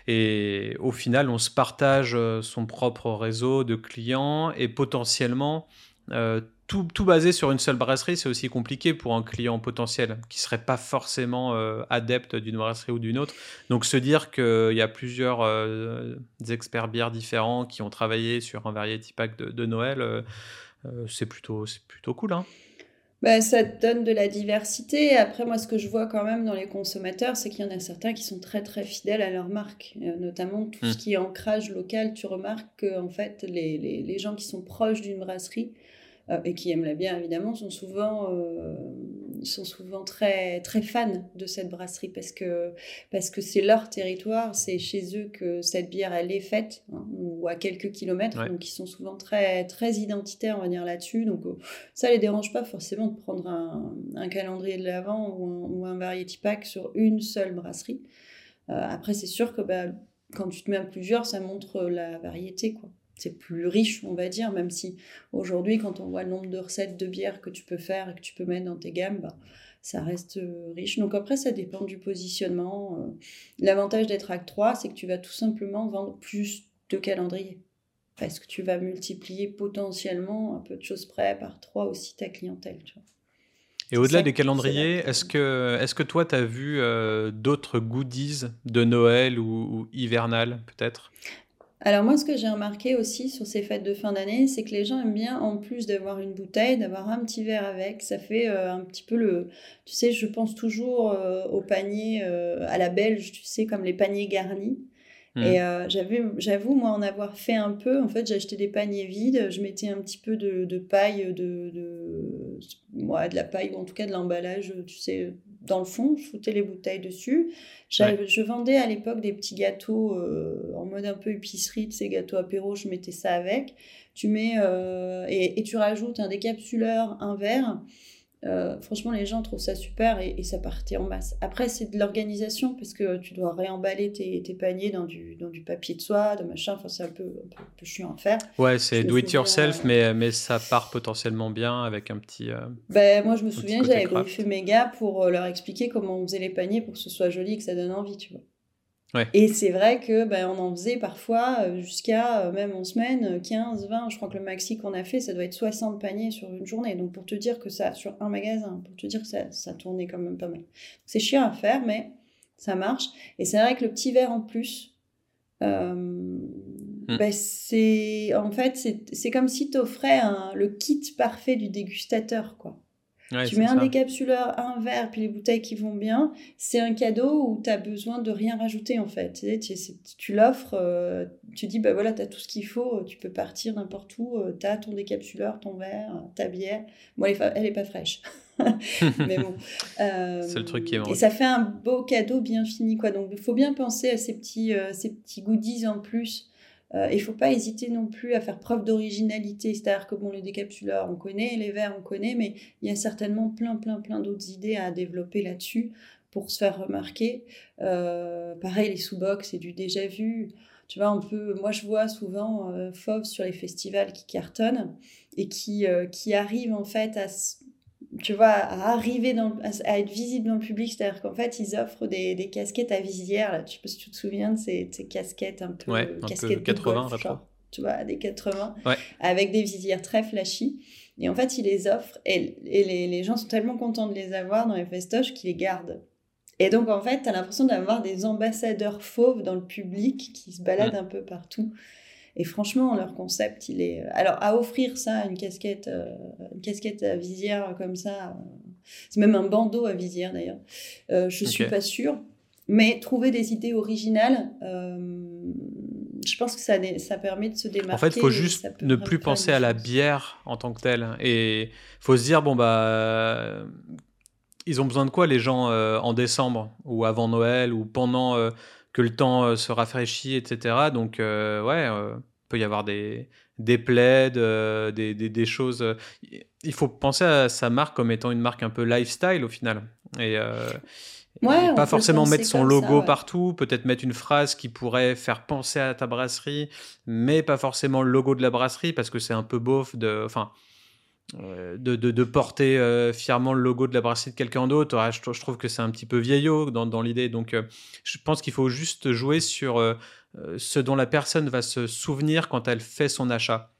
et au final, on se partage euh, son propre réseau de clients et potentiellement, euh, tout, tout, basé sur une seule brasserie, c'est aussi compliqué pour un client potentiel qui ne serait pas forcément adepte d'une brasserie ou d'une autre. Donc se dire qu'il y a plusieurs experts bières différents qui ont travaillé sur un variety pack de, Noël, c'est plutôt, plutôt cool. Hein bah, ça te donne de la diversité. Après, moi, ce que je vois quand même dans les consommateurs, c'est qu'il y en a certains qui sont très, très fidèles à leur marque. Euh, notamment tout ce mmh. qui est ancrage local. Tu remarques que, en fait, les, les, les gens qui sont proches d'une brasserie et qui aiment la bière, évidemment, sont souvent euh, sont souvent très, très fans de cette brasserie parce que parce que c'est leur territoire, c'est chez eux que cette bière elle est faite, hein, ou à quelques kilomètres, donc ils sont souvent très, très identitaires, on va dire, là-dessus. Donc euh, ça les dérange pas forcément de prendre un, un calendrier de l'avant ou un, ou un variety pack sur une seule brasserie. Euh, après, c'est sûr que bah, quand tu te mets à plusieurs, ça montre la variété, quoi c'est plus riche, on va dire, même si aujourd'hui, quand on voit le nombre de recettes de bière que tu peux faire et que tu peux mettre dans tes gammes, bah, ça reste euh, riche. Donc après, ça dépend du positionnement. Euh. L'avantage d'être Acte 3, c'est que tu vas tout simplement vendre plus de calendriers. Parce que tu vas multiplier potentiellement, un peu de choses près, par 3 aussi ta clientèle. Et au-delà des calendriers, est-ce que, est que toi, tu as vu euh, d'autres goodies de Noël ou, ou hivernal, peut-être? Alors moi, ce que j'ai remarqué aussi sur ces fêtes de fin d'année, c'est que les gens aiment bien, en plus d'avoir une bouteille, d'avoir un petit verre avec. Ça fait euh, un petit peu le... Tu sais, je pense toujours euh, au panier euh, à la belge, tu sais, comme les paniers garnis. Mmh. Et j'avoue, moi, en avoir fait un peu, en fait, acheté des paniers vides, je mettais un petit peu de, de paille, de, de, moi, de la paille, ou en tout cas de l'emballage, tu sais, dans le fond, je foutais les bouteilles dessus. Je vendais à l'époque des petits gâteaux euh, en mode un peu épicerie, de ces gâteaux apéro, je mettais ça avec. Tu mets euh, et, tu rajoutes un décapsuleur, un verre. Euh, franchement, les gens trouvent ça super et, ça partait en masse. Après, c'est de l'organisation parce que tu dois réemballer tes, tes, paniers dans du, dans du papier de soie, de machin. Enfin, c'est un peu, un, peu, chiant à faire. Ouais, c'est do it yourself, mais, mais ça part potentiellement bien avec un petit. Euh, ben, moi, je me souviens j'avais briefé mes gars pour leur expliquer comment on faisait les paniers pour que ce soit joli et que ça donne envie, tu vois. Et c'est vrai que ben, on en faisait parfois euh, jusqu'à, euh, même en semaine, 15, euh, 20. Je crois que le maxi qu'on a fait, ça doit être 60 paniers sur une journée. Donc pour te dire que ça, sur un magasin, pour te dire que ça, ça tournait quand même pas mal. C'est chiant à faire, mais ça marche. Et c'est vrai que le petit verre en plus, hmm. ben, c'est en fait, c'est comme si tu offrais le kit parfait du dégustateur, quoi tu mets un décapsuleur, un verre, puis les bouteilles qui vont bien. C'est un cadeau où tu as besoin de rien rajouter en fait. Tu, tu l'offres, euh, tu dis bah voilà, tu as tout ce qu'il faut, tu peux partir n'importe où, euh, tu as ton décapsuleur, ton verre, ta bière. Bon, elle est, pas fraîche. mais bon. c'est le truc qui est euh, Et ça fait un beau cadeau bien fini quoi. Donc il faut bien penser à ces petits, ces petits goodies en plus euh, il ne faut pas hésiter non plus à faire preuve d'originalité, c'est-à-dire que bon, les décapsuleurs, on connaît, les verres, on connaît, mais il y a certainement plein, plein, plein d'autres idées à développer là-dessus pour se faire remarquer. Euh, pareil, les sous-box, c'est du déjà vu. Tu vois, on peut, moi je vois souvent euh, Fauve sur les festivals qui cartonnent et qui, qui arrivent en fait à tu vois, à arriver dans, à, être visible dans le public. C'est-à-dire qu'en fait, ils offrent des, des, casquettes à visière. Là. Je sais pas si tu te souviens de ces, ces casquettes un peu, ouais, un casquettes peu 80, golf, genre, tu vois, des 80, avec des visières très flashy. Et en fait, ils les offrent et, et les, les, gens sont tellement contents de les avoir dans les festoches qu'ils les gardent. Et donc, en fait, tu as l'impression d'avoir des ambassadeurs fauves dans le public qui se baladent mm. un peu partout. Et franchement, leur concept, il est. Alors, à offrir ça, une casquette, euh, une casquette à visière comme ça, euh, c'est même un bandeau à visière d'ailleurs, euh, je ne suis pas sûre. Mais trouver des idées originales, je pense que ça, ça permet de se démarquer. En fait, il faut juste ne plus penser à la bière en tant que telle. Et il faut se dire, bon, bah. Ils ont besoin de quoi les gens en décembre ou avant Noël ou pendant que le temps se rafraîchit, etc. Donc, ouais, peut y avoir des, des plaids, euh, des, des, choses. Euh, il faut penser à sa marque comme étant une marque un peu lifestyle au final. Et, euh, pas forcément mettre son logo partout, peut-être mettre une phrase qui pourrait faire penser à ta brasserie, mais pas forcément le logo de la brasserie parce que c'est un peu beauf de. Enfin, de, de, de, porter fièrement le logo de la brasserie de quelqu'un d'autre. je, je, trouve que c'est un petit peu vieillot dans, dans l'idée. Donc, je pense qu'il faut juste jouer sur euh, ce dont la personne va se souvenir quand elle fait son achat.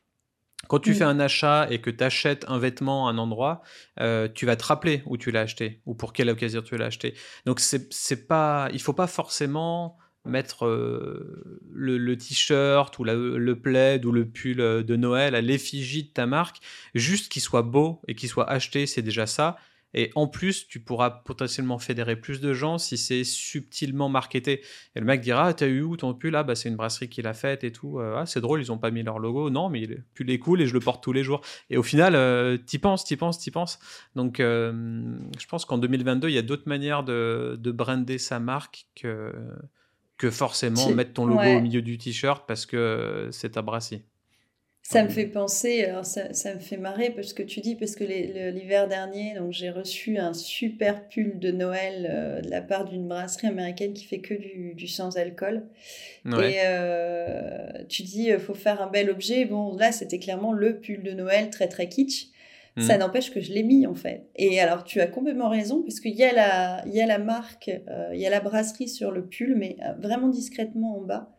Quand tu mm. fais un achat et que tu achètes un vêtement à un endroit, euh, tu vas te rappeler où tu l'as acheté ou pour quelle occasion tu l'as acheté. Donc c'est pas, il faut pas forcément mettre euh, le, t-shirt ou le plaid ou le pull de Noël à l'effigie de ta marque, juste qu'il soit beau et qu'il soit acheté, c'est déjà ça. Et en plus, tu pourras potentiellement fédérer plus de gens si c'est subtilement marketé. Et le mec dira ah, T'as eu où ton pull? Ah, bah, c'est une brasserie qui l'a faite et tout. Euh, ah, c'est drôle, ils ont pas mis leur logo. Non, mais le pull est cool et je le porte tous les jours. Et au final, euh, t'y penses, t'y penses, t'y penses. Donc, euh, je pense qu'en 2022, il y a d'autres manières de, de, brander sa marque que, que forcément mettre ton logo au milieu du t-shirt parce que c'est ta brasserie. Ça me fait penser, alors ça, ça, me fait marrer parce que tu dis, parce que l'hiver dernier, donc j'ai reçu un super pull de Noël euh, de la part d'une brasserie américaine qui fait que du, du sans-alcool. Et euh, tu dis, il faut faire un bel objet. Bon, là, c'était clairement le pull de Noël très très kitsch. Ça mmh. n'empêche que je l'ai mis en fait. Et alors tu as complètement raison parce qu'il y a la, il y a la marque, euh, il y a la brasserie sur le pull, mais euh, vraiment discrètement en bas.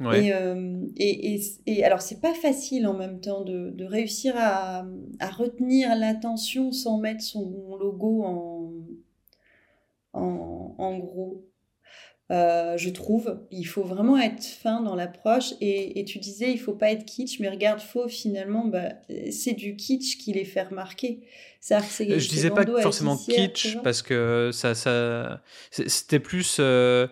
Euh, et, et, et, alors c'est pas facile en même temps de, de réussir à, à retenir l'attention sans mettre son logo en, en, en gros. Euh, je trouve. Il faut vraiment être fin dans l'approche. Et, tu disais, il faut pas être kitsch, mais regarde, faux, finalement, bah, c'est du kitsch qui les fait remarquer. je disais pas forcément kitsch, parce que ça, ça c'était plus euh,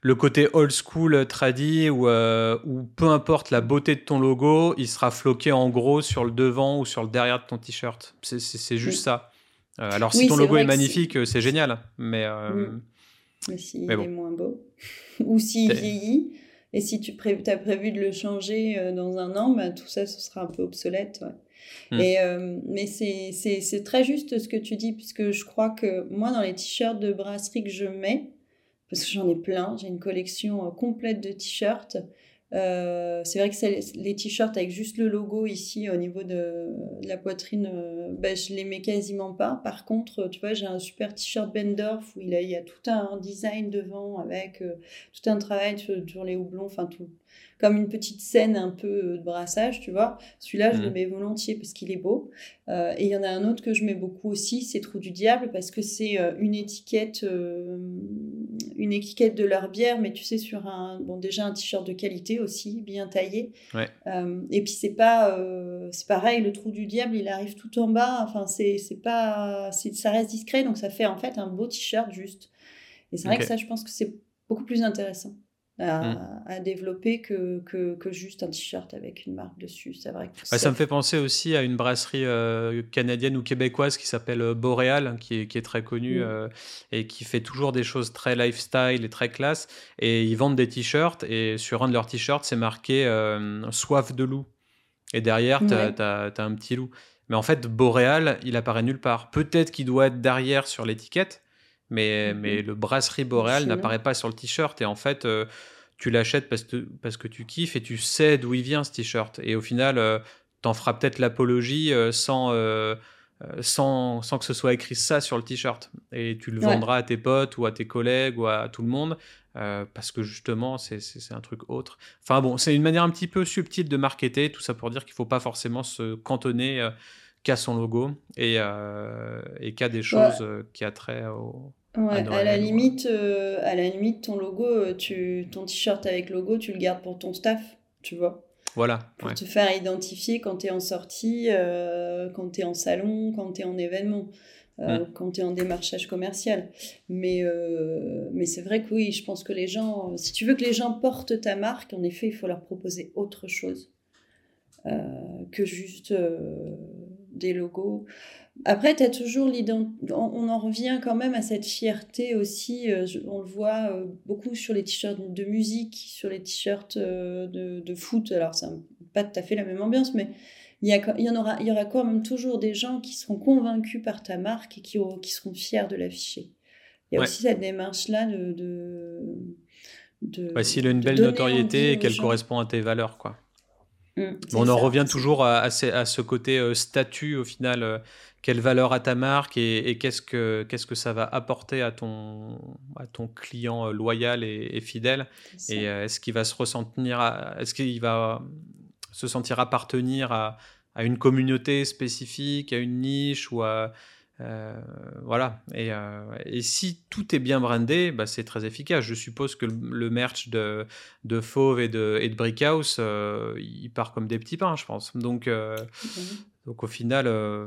le côté old school tradi, où, euh, où peu importe la beauté de ton logo, il sera floqué en gros sur le devant ou sur le derrière de ton t-shirt. C'est juste ça. alors, si ton logo est, magnifique, c'est génial. Mais. Mm s'il est moins beau, ou s'il vieillit, et si tu as prévu de le changer euh, dans un an, bah, tout ça, ce sera un peu obsolète. Hmm. Et, euh, mais c'est très juste ce que tu dis, puisque je crois que moi, dans les t-shirts de brasserie que je mets, parce que j'en ai plein, j'ai une collection euh, complète de t-shirts, euh, c'est vrai que les t-shirts avec juste le logo ici au niveau de, la poitrine, euh, ben, je les mets quasiment pas. Par contre, tu vois, j'ai un super t-shirt Bendorf où il, y a tout un design devant avec euh, tout un travail sur, les houblons, enfin tout, comme une petite scène un peu de brassage, tu vois. Celui-là, je le mmh. mets volontiers parce qu'il est beau. et il y en a un autre que je mets beaucoup aussi, c'est Trou du Diable parce que c'est une étiquette une étiquette de leur bière, mais tu sais, sur un, bon, déjà un t-shirt de qualité aussi, bien taillé. Euh, et puis c'est pas, euh, c'est pareil, le trou du diable, il arrive tout en bas. Enfin, c'est, c'est pas, ça reste discret, donc ça fait en fait un beau t-shirt juste. Et c'est vrai que ça, je pense que c'est beaucoup plus intéressant. Mm. à, développer que, que, que, juste un t-shirt avec une marque dessus. C'est vrai que ça, me fait penser aussi à une brasserie euh, canadienne ou québécoise qui s'appelle euh, Boréal, qui est, qui est très connue mm. euh, et qui fait toujours des choses très lifestyle et très classe. Et ils vendent des t-shirts et sur un de leurs t-shirts, c'est marqué Soif de loup. Et derrière, tu as, un petit loup. Mais en fait, Boréal, il apparaît nulle part. Peut-être qu'il doit être derrière sur l'étiquette, mais, mm-hmm. mais le brasserie boréal n'apparaît pas sur le t-shirt. Et en fait, euh, tu l'achètes parce que, parce que tu kiffes et tu sais d'où il vient ce t-shirt. Et au final, euh, tu en feras peut-être l'apologie euh, sans, sans, sans, que ce soit écrit ça sur le t-shirt. Et tu le vendras à tes potes ou à tes collègues ou à tout le monde. parce que justement, c'est un truc autre. Enfin bon, c'est une manière un petit peu subtile de marketer, tout ça pour dire qu'il ne faut pas forcément se cantonner qu'à son logo et, euh, et qu'à des choses euh, qui a trait au. Ouais, à, la limite, euh, à la limite, ton logo, tu, ton t-shirt avec logo, tu le gardes pour ton staff, tu vois. Voilà. Pour te faire identifier quand tu es en sortie, quand tu es en salon, quand tu es en événement. Mm. quand tu es en démarchage commercial. Mais, mais c'est vrai que oui, je pense que les gens, si tu veux que les gens portent ta marque, en effet, il faut leur proposer autre chose que juste des logos. Après, tu as toujours l'identité. On en revient quand même à cette fierté aussi. Euh, on le voit euh, beaucoup sur les t-shirts de musique, sur les t-shirts euh, de, de, foot. Alors, c'est pas tout à fait la même ambiance, mais il y, a, il y, en aura, il y aura quand même toujours des gens qui seront convaincus par ta marque et qui, qui seront fiers de l'afficher. Il y a aussi cette démarche-là de. de, de S'il a une belle notoriété et qu'elle correspond à tes valeurs, quoi. Mm, on en revient toujours à, ce, côté euh, statut au final. Euh, quelle valeur a ta marque et, qu'est-ce que qu'est-ce que ça va apporter à ton à ton client euh, loyal et, fidèle et est-ce qu'il va se ressentir est-ce qu'il va se sentir appartenir à, à, une communauté spécifique à une niche ou à euh, voilà. Et, euh, et, si tout est bien brandé, bah, c'est très efficace. Je suppose que le, merch de, de Fauve et de, et de Brickhouse, euh, il part comme des petits pains, je pense. Donc, donc au final, euh,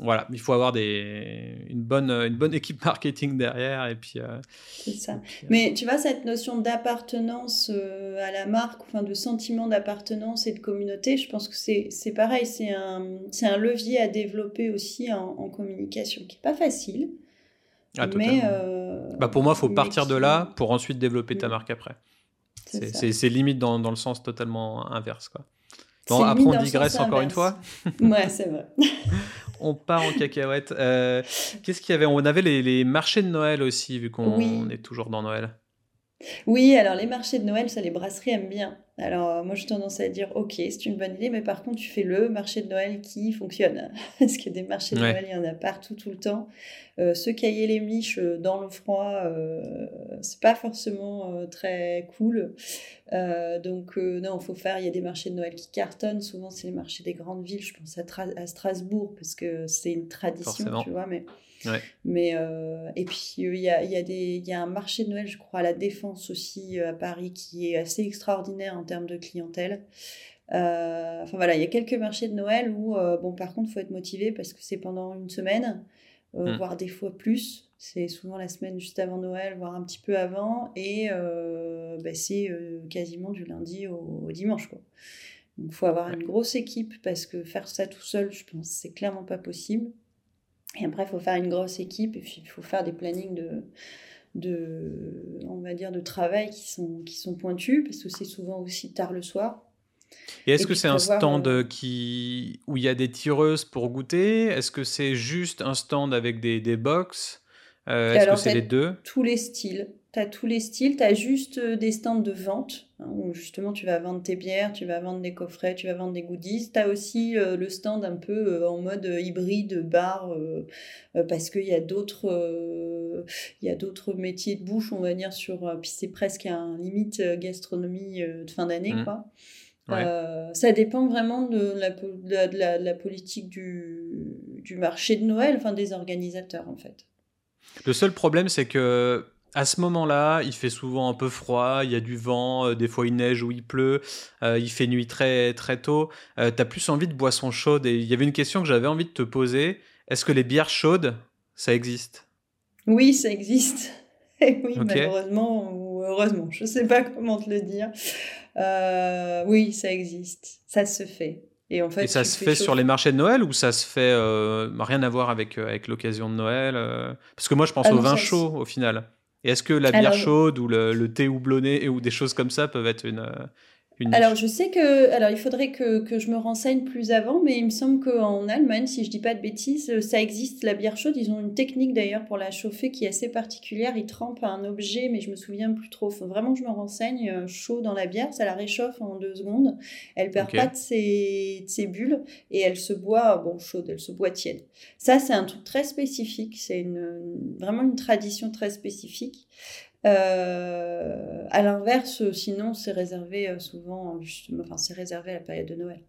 voilà, il faut avoir des, une, bonne, une bonne équipe marketing derrière. Et puis, euh, c'est ça. Euh, Mais tu vois, cette notion d'appartenance à la marque, enfin de sentiment d'appartenance et de communauté, je pense que c'est pareil, c'est un, un levier à développer aussi en, communication qui n'est pas facile. Ah, mais bah pour moi, il faut partir de là pour ensuite développer ta marque après. C'est limite dans, dans, le sens totalement inverse. Quoi. Bon, après, on digresse encore une fois. ouais, c'est vrai. on part en cacahuète. Euh, qu'est-ce qu'il y avait? On avait les, marchés de Noël aussi, vu qu'on est toujours dans Noël. Oui, alors les marchés de Noël, ça, les brasseries aiment bien. Alors, moi, j'ai tendance à dire, ok, c'est une bonne idée, mais par contre, tu fais le marché de Noël qui fonctionne. Parce que des marchés de Noël, il y en a partout, tout le temps. Euh, se cailler les miches euh, dans le froid, euh, c'est pas forcément très cool. donc, non, il faut faire. Il y a des marchés de Noël qui cartonnent. Souvent, c'est les marchés des grandes villes. Je pense à, Strasbourg, parce que c'est une tradition, tu vois. Mais mais, euh, et puis, il y a, y, a y a un marché de Noël, je crois, à la Défense aussi, euh, à Paris, qui est assez extraordinaire en termes de clientèle. Euh, enfin voilà, il y a quelques marchés de Noël où, bon, par contre, il faut être motivé parce que c'est pendant une semaine, mmh. voire des fois plus. C'est souvent la semaine juste avant Noël, voire un petit peu avant. Et bah, c'est quasiment du lundi au, au dimanche. Quoi. Il faut avoir une grosse équipe parce que faire ça tout seul, je pense, c'est clairement pas possible. Et après, il faut faire une grosse équipe et puis il faut faire des plannings de, de, on va dire, de travail qui sont, qui sont pointus parce que c'est souvent aussi tard le soir. Et est-ce que c'est un stand euh, qui... où il y a des tireuses pour goûter? Est-ce que c'est juste un stand avec des, des box? Euh, Est-ce que c'est les deux? Tous les styles. Tu as tous les styles, tu as juste euh, des stands de vente, où justement tu vas vendre tes bières, tu vas vendre des coffrets, tu vas vendre des goodies. Tu as aussi euh, le stand un peu euh, en mode hybride, bar, parce qu'il y a d'autres il y a d'autres métiers de bouche, on va dire, sur. puis c'est presque un limite gastronomie de fin d'année, mmh. quoi. ça dépend vraiment de la, de la, de la politique du, du marché de Noël, enfin des organisateurs en fait. Le seul problème, c'est que à ce moment-là, il fait souvent un peu froid, il y a du vent, euh, des fois il neige ou il pleut, euh, il fait nuit très très tôt. Euh, tu as plus envie de boissons chaudes. Et il y avait une question que j'avais envie de te poser. Est-ce que les bières chaudes, ça existe? Oui, ça existe. Et oui, malheureusement ou heureusement, je ne sais pas comment te le dire. oui, ça existe. Ça se fait. Et, en fait, ça se fait sur les marchés de Noël ou ça se fait rien à voir avec, avec l'occasion de Noël Parce que moi, je pense ah au vin chaud au final. Et est-ce que la bière chaude ou le, thé houblonné ou des choses comme ça peuvent être une, euh, alors, je sais que. Alors, il faudrait que, que, je me renseigne plus avant, mais il me semble qu'en Allemagne, si je dis pas de bêtises, euh, ça existe, la bière chaude. Ils ont une technique d'ailleurs pour la chauffer qui est assez particulière. Ils trempent un objet, mais je me souviens plus trop. Faut vraiment que je me renseigne. Euh, chaud dans la bière, ça la réchauffe en deux secondes. Elle perd pas de ses, de ses, bulles et elle se boit, bon, chaude, elle se boit tiède. Ça, c'est un truc très spécifique. C'est une, vraiment une tradition très spécifique. Euh, à l'inverse, sinon, c'est réservé euh, souvent, justement, enfin, c'est réservé à la période de Noël.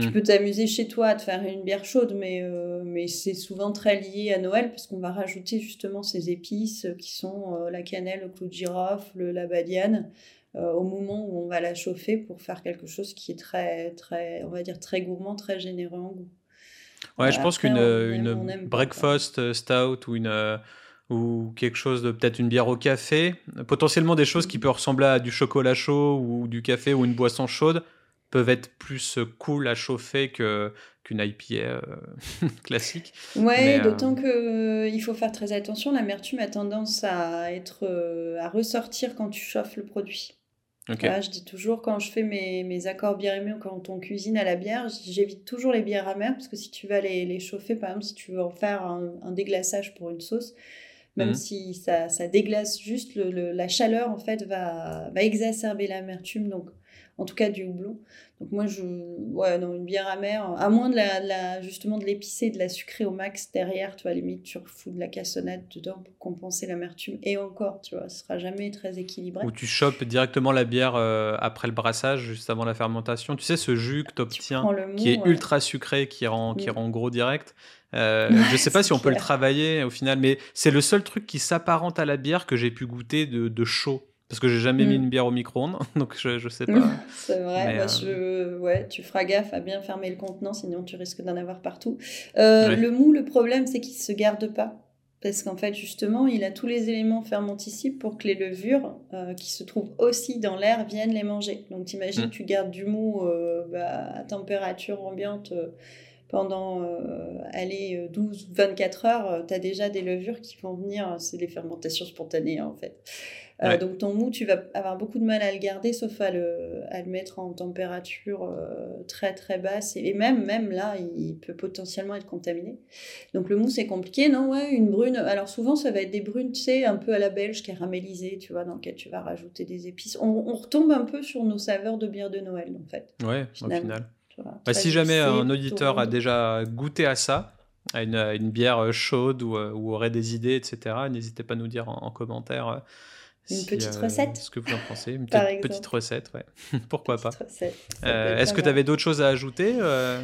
Tu hmm. peux t'amuser chez toi à te faire une bière chaude, mais, euh, mais c'est souvent très lié à Noël parce qu'on va rajouter justement ces épices qui sont la cannelle, le clou de girofle, la badiane, au moment où on va la chauffer pour faire quelque chose qui est très, très, on va dire très gourmand, très généreux en goût. Ouais, je pense qu'une une breakfast stout ou une ou quelque chose de peut-être une bière au café, potentiellement des choses qui peuvent ressembler à du chocolat chaud ou du café ou une boisson chaude peuvent être plus cool à chauffer que qu'une IPA euh, classique. Ouais, euh, d'autant qu'il que il faut faire très attention. L'amertume a tendance à être euh, à ressortir quand tu chauffes le produit. je dis toujours quand je fais mes, mes accords bière ou quand on cuisine à la bière, j'évite toujours les bières amères parce que si tu vas les, les chauffer, par exemple, si tu veux en faire un, un déglaçage pour une sauce, même mmh. si ça, ça, déglace juste, le, la chaleur en fait va, va exacerber l'amertume, donc en tout cas du houblon. Donc moi, je, ouais, non, une bière amère, à moins de la, justement de l'épicer, de la sucrer au max derrière, tu vois, à la limite, tu refous de la cassonade dedans pour compenser l'amertume. Et encore, tu vois, ce sera jamais très équilibré. Ou tu chopes directement la bière euh, après le brassage, juste avant la fermentation. Tu sais, ce jus que tu obtiens, qui est ultra sucré, qui rend, qui mmh. rend gros direct. Euh, je sais pas si on peut le travailler au final, mais c'est le seul truc qui s'apparente à la bière que j'ai pu goûter de, chaud. Parce que j'ai jamais mis mm. une bière au micro-ondes, donc je, je sais pas. c'est vrai, euh, ouais, tu feras gaffe à bien fermer le contenant, sinon tu risques d'en avoir partout. Euh, le mou, le problème, c'est qu'il se garde pas. Parce qu'en fait, justement, il a tous les éléments fermenticibles pour que les levures euh, qui se trouvent aussi dans l'air viennent les manger. Donc, t'imagines, mm. tu gardes du mou bah, à température ambiante pendant euh, allez, 12-24 euh, heures, euh, tu as déjà des levures qui vont venir, c'est des fermentations spontanées en fait. Euh, donc ton mou, tu vas avoir beaucoup de mal à le garder, sauf à le, à le mettre en température euh, très très basse. Et même, même là, il peut potentiellement être contaminé. Donc le mou, c'est compliqué. Non, ouais, une brune. Alors souvent, ça va être des brunes, tu sais, un peu à la belge, caramélisées, tu vois, dans lesquelles tu vas rajouter des épices. On, on retombe un peu sur nos saveurs de bière de Noël, en fait. Ouais, au final. Bah, si jamais un auditeur a déjà goûté à ça, à une, bière chaude ou, ou, aurait des idées, etc., n'hésitez pas à nous dire en, commentaire. Une petite euh, recette Ce que vous en pensez Une petite, recette, ouais. Pourquoi pas euh, Est-ce que tu avais d'autres choses à ajouter euh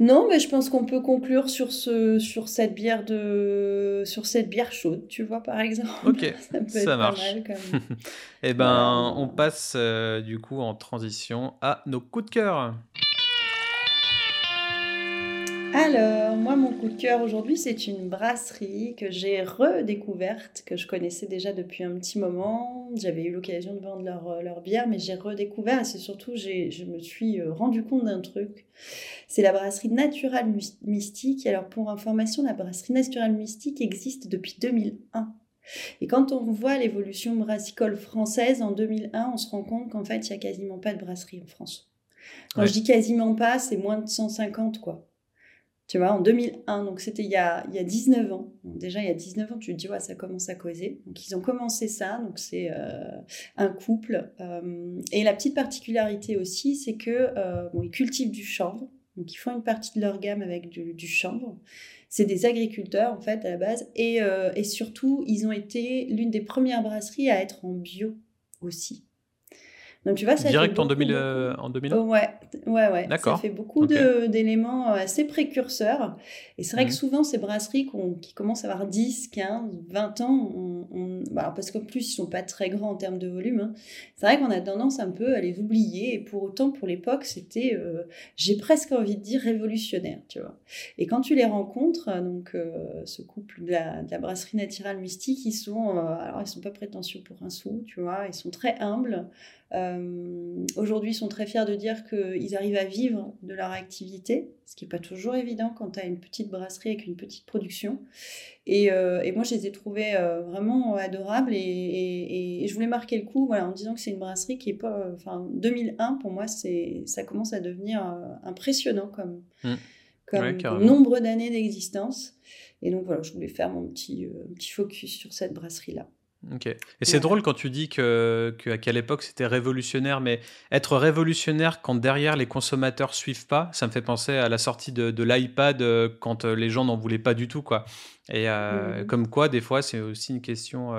Non, mais je pense qu'on peut conclure sur, ce, sur, cette bière de, sur cette bière chaude, tu vois, par exemple. Ok, ça, marche. Eh ben, on passe du coup en transition à nos coups de cœur. Alors, moi, mon coup de cœur aujourd'hui, c'est une brasserie que j'ai redécouverte, que je connaissais déjà depuis un petit moment. J'avais eu l'occasion de vendre leur, euh, leur bière, mais j'ai redécouvert et c'est surtout, je me suis euh, rendu compte d'un truc. C'est la brasserie Natural Mystique. Alors, pour information, la brasserie Natural Mystique existe depuis 2001. Et quand on voit l'évolution brassicole française en 2001, on se rend compte qu'en fait, il n'y a quasiment pas de brasserie en France. Quand je dis quasiment pas, c'est moins de 150, quoi. Tu vois, en 2001, donc c'était il, y a, il y a 19 ans. déjà, il y a 19 ans, tu te dis, ouais, ça commence à causer. Donc, ils ont commencé ça. Donc, c'est euh, un couple. Euh, et la petite particularité aussi, c'est que euh, bon, ils cultivent du chanvre. Donc, ils font une partie de leur gamme avec du, du chanvre. C'est des agriculteurs, en fait, à la base. Et, et surtout, ils ont été l'une des premières brasseries à être en bio aussi. Donc tu vois, ça Direct en, 2000, euh, en 2000 Ouais, ouais, ouais. D'accord. Ça fait beaucoup d'éléments euh, assez précurseurs. Et c'est vrai que mhm. souvent, ces brasseries qui commencent à avoir 10, 15, 20 ans, on, bah, parce qu'en plus, ils sont pas très grands en termes de volume, hein. c'est vrai qu'on a tendance un peu à les oublier. Et pour autant, pour l'époque, c'était, euh, j'ai presque envie de dire, révolutionnaire, tu vois. Et quand tu les rencontres, donc ce couple de la, de la, brasserie naturelle mystique, ils sont, alors ils sont pas prétentieux pour un sou, tu vois, ils sont très humbles. Euh, aujourd'hui, ils sont très fiers de dire qu'ils arrivent à vivre de leur activité, ce qui n'est pas toujours évident quand tu as une petite brasserie avec une petite production. Et, euh, et moi, je les ai trouvés euh, vraiment adorables et, et, je voulais marquer le coup voilà, en disant que c'est une brasserie qui est pas. Enfin, 2001, pour moi, ça commence à devenir impressionnant comme, mmh. comme nombre d'années d'existence. Et donc voilà, je voulais faire mon petit, petit focus sur cette brasserie-là. Ok. Et c'est drôle quand tu dis que, qu'à quelle époque c'était révolutionnaire, mais être révolutionnaire quand derrière les consommateurs suivent pas, ça me fait penser à la sortie de, de l'iPad euh, quand euh, les gens n'en voulaient pas du tout, quoi. Et euh, mmh. comme quoi, des fois, c'est aussi une question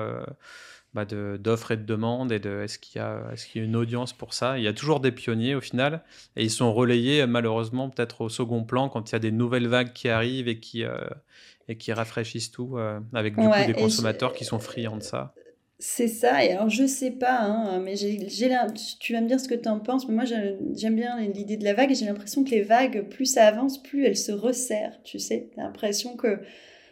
bah de, d'offre et de demande et de est-ce qu'il y a est-ce qu'il y a une audience pour ça? Il y a toujours des pionniers au final, et ils sont relayés malheureusement peut-être au second plan quand il y a des nouvelles vagues qui arrivent et qui et qui rafraîchissent tout euh, avec du coup des consommateurs qui sont friands de ça. C'est ça, et alors je sais pas, hein, mais j'ai, tu vas me dire ce que tu en penses, mais moi j'aime bien l'idée de la vague et j'ai l'impression que les vagues, plus ça avance, plus elles se resserrent, tu sais? T'as l'impression que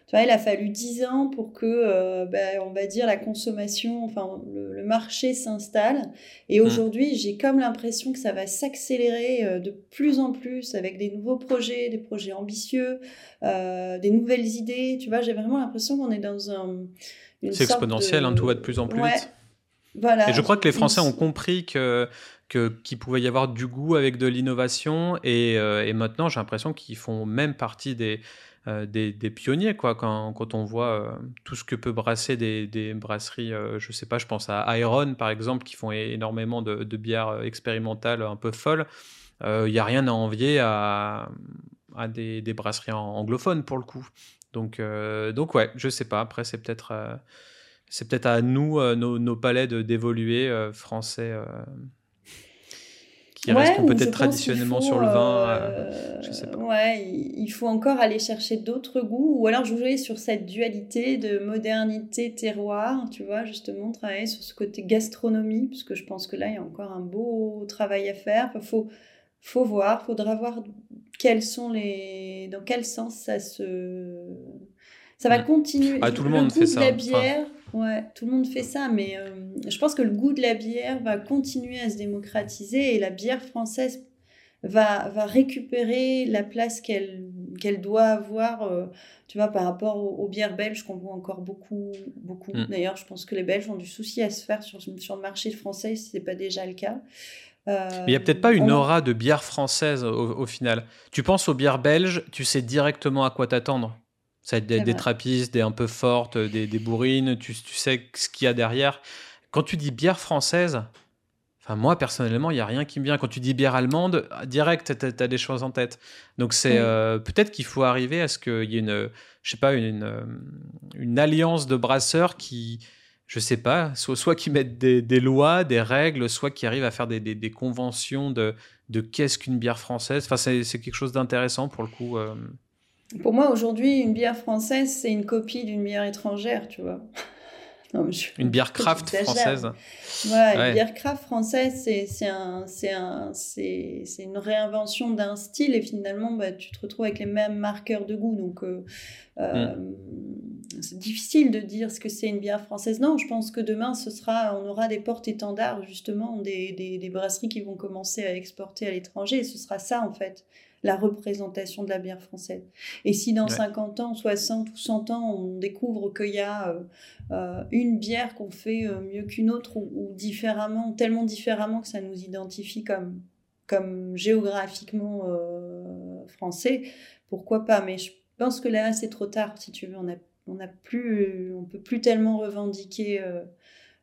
tu vois, il a fallu 10 ans pour que, euh, ben, on va dire, la consommation, enfin, le, marché s'installe. Et mmh. aujourd'hui, j'ai comme l'impression que ça va s'accélérer euh, de plus en plus avec des nouveaux projets, des projets ambitieux, euh, des nouvelles idées. Tu vois, j'ai vraiment l'impression qu'on est dans un. C'est exponentiel, hein, tout va de plus en plus vite. Voilà. Et je crois que les Français ont compris que qu'il pouvait y avoir du goût avec de l'innovation et, et, maintenant j'ai l'impression qu'ils font même partie des, euh, des, pionniers, quoi, quand, quand on voit euh, tout ce que peut brasser des, brasseries, euh, je sais pas, je pense à Iron par exemple, qui font énormément de, bières expérimentales un peu folles. Il n'y a rien à envier à, des, brasseries anglophones pour le coup. Donc, donc ouais, je sais pas. Après, c'est peut-être c'est peut-être à nous, nos, nos palais, d'évoluer français qui restent peut-être traditionnellement sur le vin. Euh, je sais pas. Ouais, il faut encore aller chercher d'autres goûts ou alors jouer sur cette dualité de modernité terroir, tu vois, justement travailler sur ce côté gastronomie, parce que je pense que là il y a encore un beau travail à faire. Il faut faut voir, faudra voir quels sont les dans quel sens ça se ça va continuer. Ah, tout le, monde fait ça. La bière, Ouais, tout le monde fait ça, mais euh, je pense que le goût de la bière va continuer à se démocratiser et la bière française va, va récupérer la place qu'elle qu'elle doit avoir, tu vois, par rapport aux, bières belges qu'on voit encore beaucoup. beaucoup. Mm. D'ailleurs, je pense que les Belges ont du souci à se faire sur, sur le marché français si ce n'est pas déjà le cas. il n'y a peut-être pas une aura de bière française au, final. Tu penses aux bières belges, tu sais directement à quoi t'attendre. Ça va être des, des trappistes, des un peu fortes, des, des bourrines, tu, tu sais ce qu'il y a derrière. Quand tu dis bière française, enfin moi personnellement, il n'y a rien qui me vient. Quand tu dis bière allemande, direct, tu as, des choses en tête. Donc c'est euh, peut-être qu'il faut arriver à ce qu'il y ait une, je sais pas, une, euh, une, alliance de brasseurs qui, je sais pas, soit, soit qui mettent des, des, lois, des règles, soit qui arrivent à faire des, des, conventions de, de qu'est-ce qu'une bière française. Enfin, c'est quelque chose d'intéressant pour le coup. Euh. Pour moi, aujourd'hui, une bière française, c'est une copie d'une bière étrangère, tu vois. une bière craft française. Ouais, une bière craft française, c'est un, un, une réinvention d'un style et finalement, bah, tu te retrouves avec les mêmes marqueurs de goût. Donc, euh, euh, c'est difficile de dire ce que c'est une bière française. Non, je pense que demain, ce sera, on aura des portes-étendards, justement, des, des, des brasseries qui vont commencer à exporter à l'étranger et ce sera ça, en fait la représentation de la bière française. Et si dans 50 ans, 60 ou 100 ans, on découvre qu'il y a euh, euh, une bière qu'on fait euh, mieux qu'une autre ou, différemment, tellement différemment que ça nous identifie comme, comme géographiquement français, pourquoi pas? Mais je pense que là, c'est trop tard, si tu veux. On a, on a plus, on peut plus tellement revendiquer.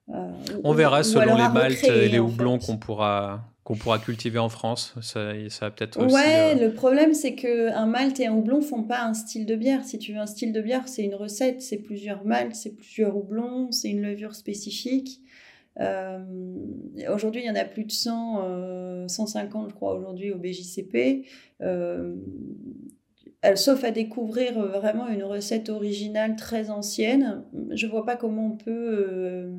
on verra selon les maltes et les houblons qu'on pourra qu'on pourra cultiver en France. Ça, ça peut-être aussi. Ouais, euh, le problème c'est que un malt et un houblon font pas un style de bière. Si tu veux un style de bière, c'est une recette, c'est plusieurs maltes, c'est plusieurs houblons, c'est une levure spécifique. Euh, aujourd'hui, il y en a plus de 100, 150, euh, je crois, aujourd'hui au BJCP. Sauf à découvrir vraiment une recette originale très ancienne, je vois pas comment on peut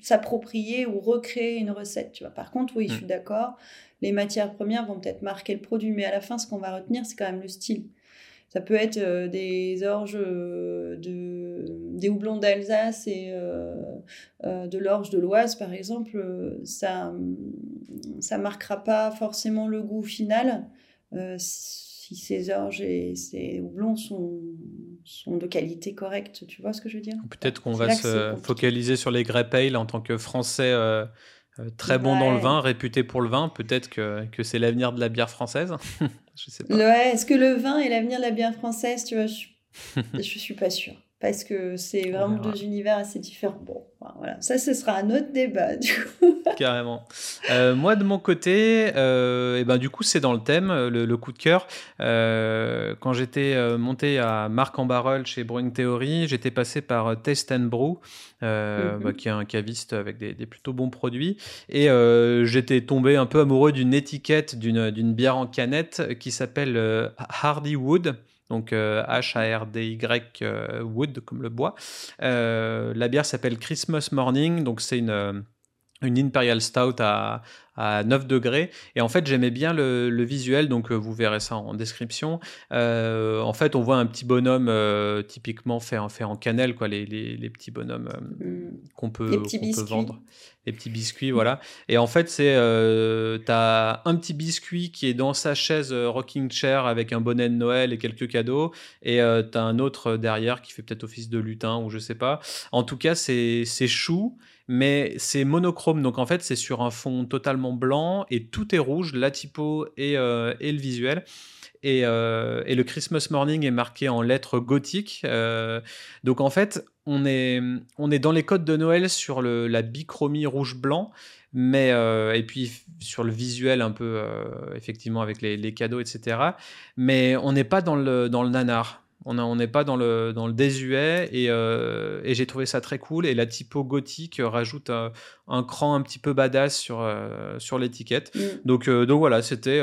s'approprier ou recréer une recette. Tu vois. Par contre, oui, je suis mm. d'accord, les matières premières vont peut-être marquer le produit, mais à la fin, ce qu'on va retenir, c'est quand même le style. Ça peut être euh, des orges euh, de, des houblons d'Alsace et euh, de l'orge de l'Oise, par exemple. Ça ça marquera pas forcément le goût final si ces orges et ces houblons sont, sont de qualité correcte. Tu vois ce que je veux dire? Peut-être qu'on va se focaliser sur les Grey Pale en tant que Français euh, euh, très bon dans le vin, réputé pour le vin. Peut-être que, que c'est l'avenir de la bière française? je sais pas. Ouais, est-ce que le vin est l'avenir de la bière française? Tu vois, je, je suis pas sûre parce que c'est vraiment deux univers assez différents. Bon, voilà, ça, ce sera un autre débat, du coup. Carrément. Euh, moi, de mon côté, et euh, eh ben, du coup, c'est dans le thème, le, coup de cœur. Euh, quand j'étais monté à Marc en Barrel chez Brewing Theory, j'étais passé par Test and Brew, mhm. bah, qui est un caviste avec des, des plutôt bons produits. Et j'étais tombé un peu amoureux d'une étiquette d'une bière en canette qui s'appelle Hardy Wood donc H-A-R-D-Y euh, Wood, comme le bois. Euh, la bière s'appelle Christmas Morning, donc c'est une, euh, une Imperial Stout à, à 9 degrés. Et en fait, j'aimais bien le, visuel, donc vous verrez ça en description. en fait, on voit un petit bonhomme typiquement fait en, fait en cannelle, quoi, les, les, petits bonhommes mmh. qu'on peut, peut, vendre les petits biscuits, voilà. Et en fait, c'est, euh, as un petit biscuit qui est dans sa chaise euh, rocking chair avec un bonnet de Noël et quelques cadeaux, et euh, tu as un autre derrière qui fait peut-être office de lutin ou je sais pas. En tout cas, c'est, c'est chou, mais c'est monochrome, donc en fait, c'est sur un fond totalement blanc et tout est rouge, la typo et, euh, le visuel. Et, et, le Christmas Morning est marqué en lettres gothiques. donc en fait, on est, on est dans les codes de Noël sur la bichromie rouge-blanc, mais euh, et puis sur le visuel un peu, euh, effectivement, avec les, cadeaux, etc. Mais on n'est pas dans le, dans le nanar. On n'est pas dans le, dans le désuet euh, et, j'ai trouvé ça très cool. Et la typo gothique rajoute un, cran un petit peu badass sur, sur l'étiquette. Mm. Donc, donc voilà, c'était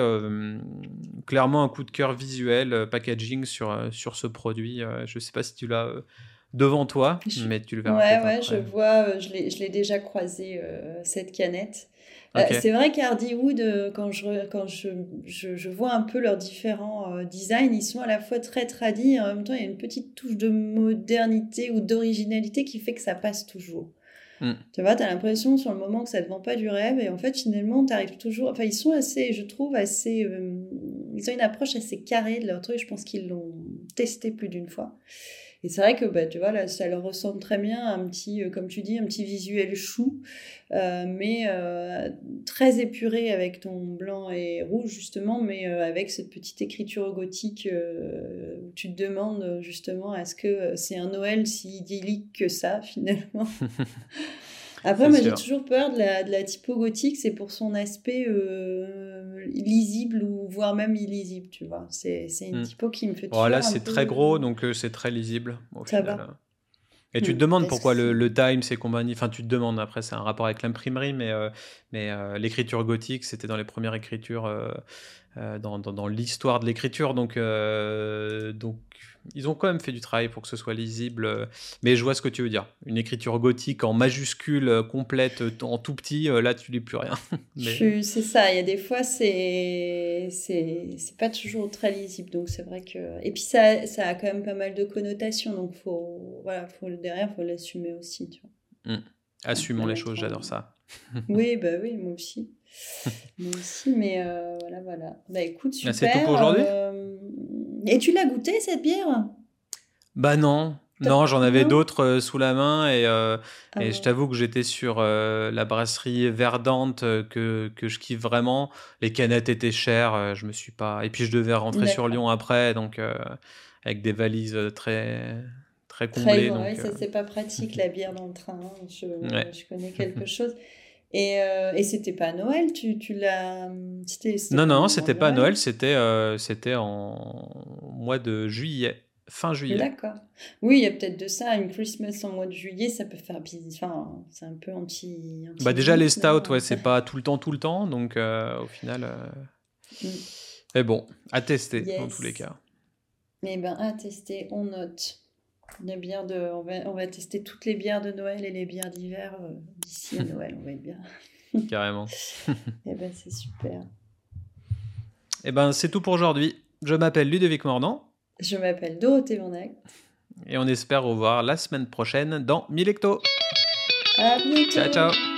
clairement un coup de cœur visuel, packaging sur, sur ce produit. je ne sais pas si tu l'as devant toi, mais tu le verras. Ouais, ouais, je vois, euh, je l'ai déjà croisé, euh, cette canette. Euh, c'est vrai qu'Hardywood, quand, je, quand je, je, vois un peu leurs différents designs, ils sont à la fois très tradis et en même temps, il y a une petite touche de modernité ou d'originalité qui fait que ça passe toujours. Mm. Tu vois, tu as l'impression sur le moment que ça ne vend pas du rêve et en fait, finalement, tu arrives toujours. Enfin, ils sont assez, je trouve, assez ils ont une approche assez carrée de leur truc. Je pense qu'ils l'ont testé plus d'une fois. Et c'est vrai que bah, tu vois, là, ça leur ressemble très bien un petit, euh, comme tu dis, un petit visuel chou, euh, mais euh, très épuré avec ton blanc et rouge, justement, mais avec cette petite écriture gothique où tu te demandes justement est-ce que c'est un Noël si idyllique que ça, finalement Après, moi, j'ai toujours peur de la, de la typo gothique, c'est pour son aspect euh, lisible ou voire même illisible, tu vois. C'est une hmm. typo qui me fait toujours. là, c'est très gros, donc euh, c'est très lisible au Ça final. Va. Et tu te hmm. demandes pourquoi le, le, Times et compagnie. Enfin, tu te demandes, après, c'est un rapport avec l'imprimerie, mais, euh, mais l'écriture gothique, c'était dans les premières écritures, dans, dans, dans l'histoire de l'écriture. Donc, donc ils ont quand même fait du travail pour que ce soit lisible. Euh, mais je vois ce que tu veux dire. Une écriture gothique en majuscule euh, complète, euh, en tout petit, là, tu lis plus rien. C'est ça. Il y a des fois, c'est c'est pas toujours très lisible. Donc, c'est vrai que. Et puis, ça, ça a quand même pas mal de connotations. Donc, faut, voilà, faut, derrière, il faut l'assumer aussi. Tu vois. Mmh. Assumons les choses, j'adore ça. oui, bah oui, moi aussi. moi aussi, mais voilà, voilà. Bah écoute, super. c'est tout pour aujourd'hui et tu l'as goûté cette bière? Bah non. Non, j'en avais d'autres euh, sous la main et, euh, ah et je t'avoue que j'étais sur euh, la brasserie Verdante que, que je kiffe vraiment. Les canettes étaient chères, je me suis pas. Et puis je devais rentrer sur Lyon après, donc avec des valises très très comblées. Très ça c'est pas pratique la bière dans le train. Hein. Je, je connais quelque chose. Et, euh, et c'était pas à Noël, tu, tu l'as. Non, non, c'était pas à Noël, c'était euh, c'était en mois de juillet, fin juillet. D'accord. Oui, il y a peut-être de ça. Une Christmas en mois de juillet, ça peut faire. Enfin, c'est un peu anti. bah, déjà, les stouts, ouais, c'est pas tout le temps, tout le temps. Donc, euh, au final. Mm. Mais bon, à tester, dans tous les cas. Eh ben, à tester, on note. Les bières de, on, va, on va tester toutes les bières de Noël et les bières d'hiver euh, d'ici à Noël, on va être bien. Carrément. et eh ben c'est super. Et eh ben c'est tout pour aujourd'hui. Je m'appelle Ludovic Mordant. Je m'appelle Dorothée Vandac. Et on espère vous voir la semaine prochaine dans Milecto. À bientôt. Ciao ciao.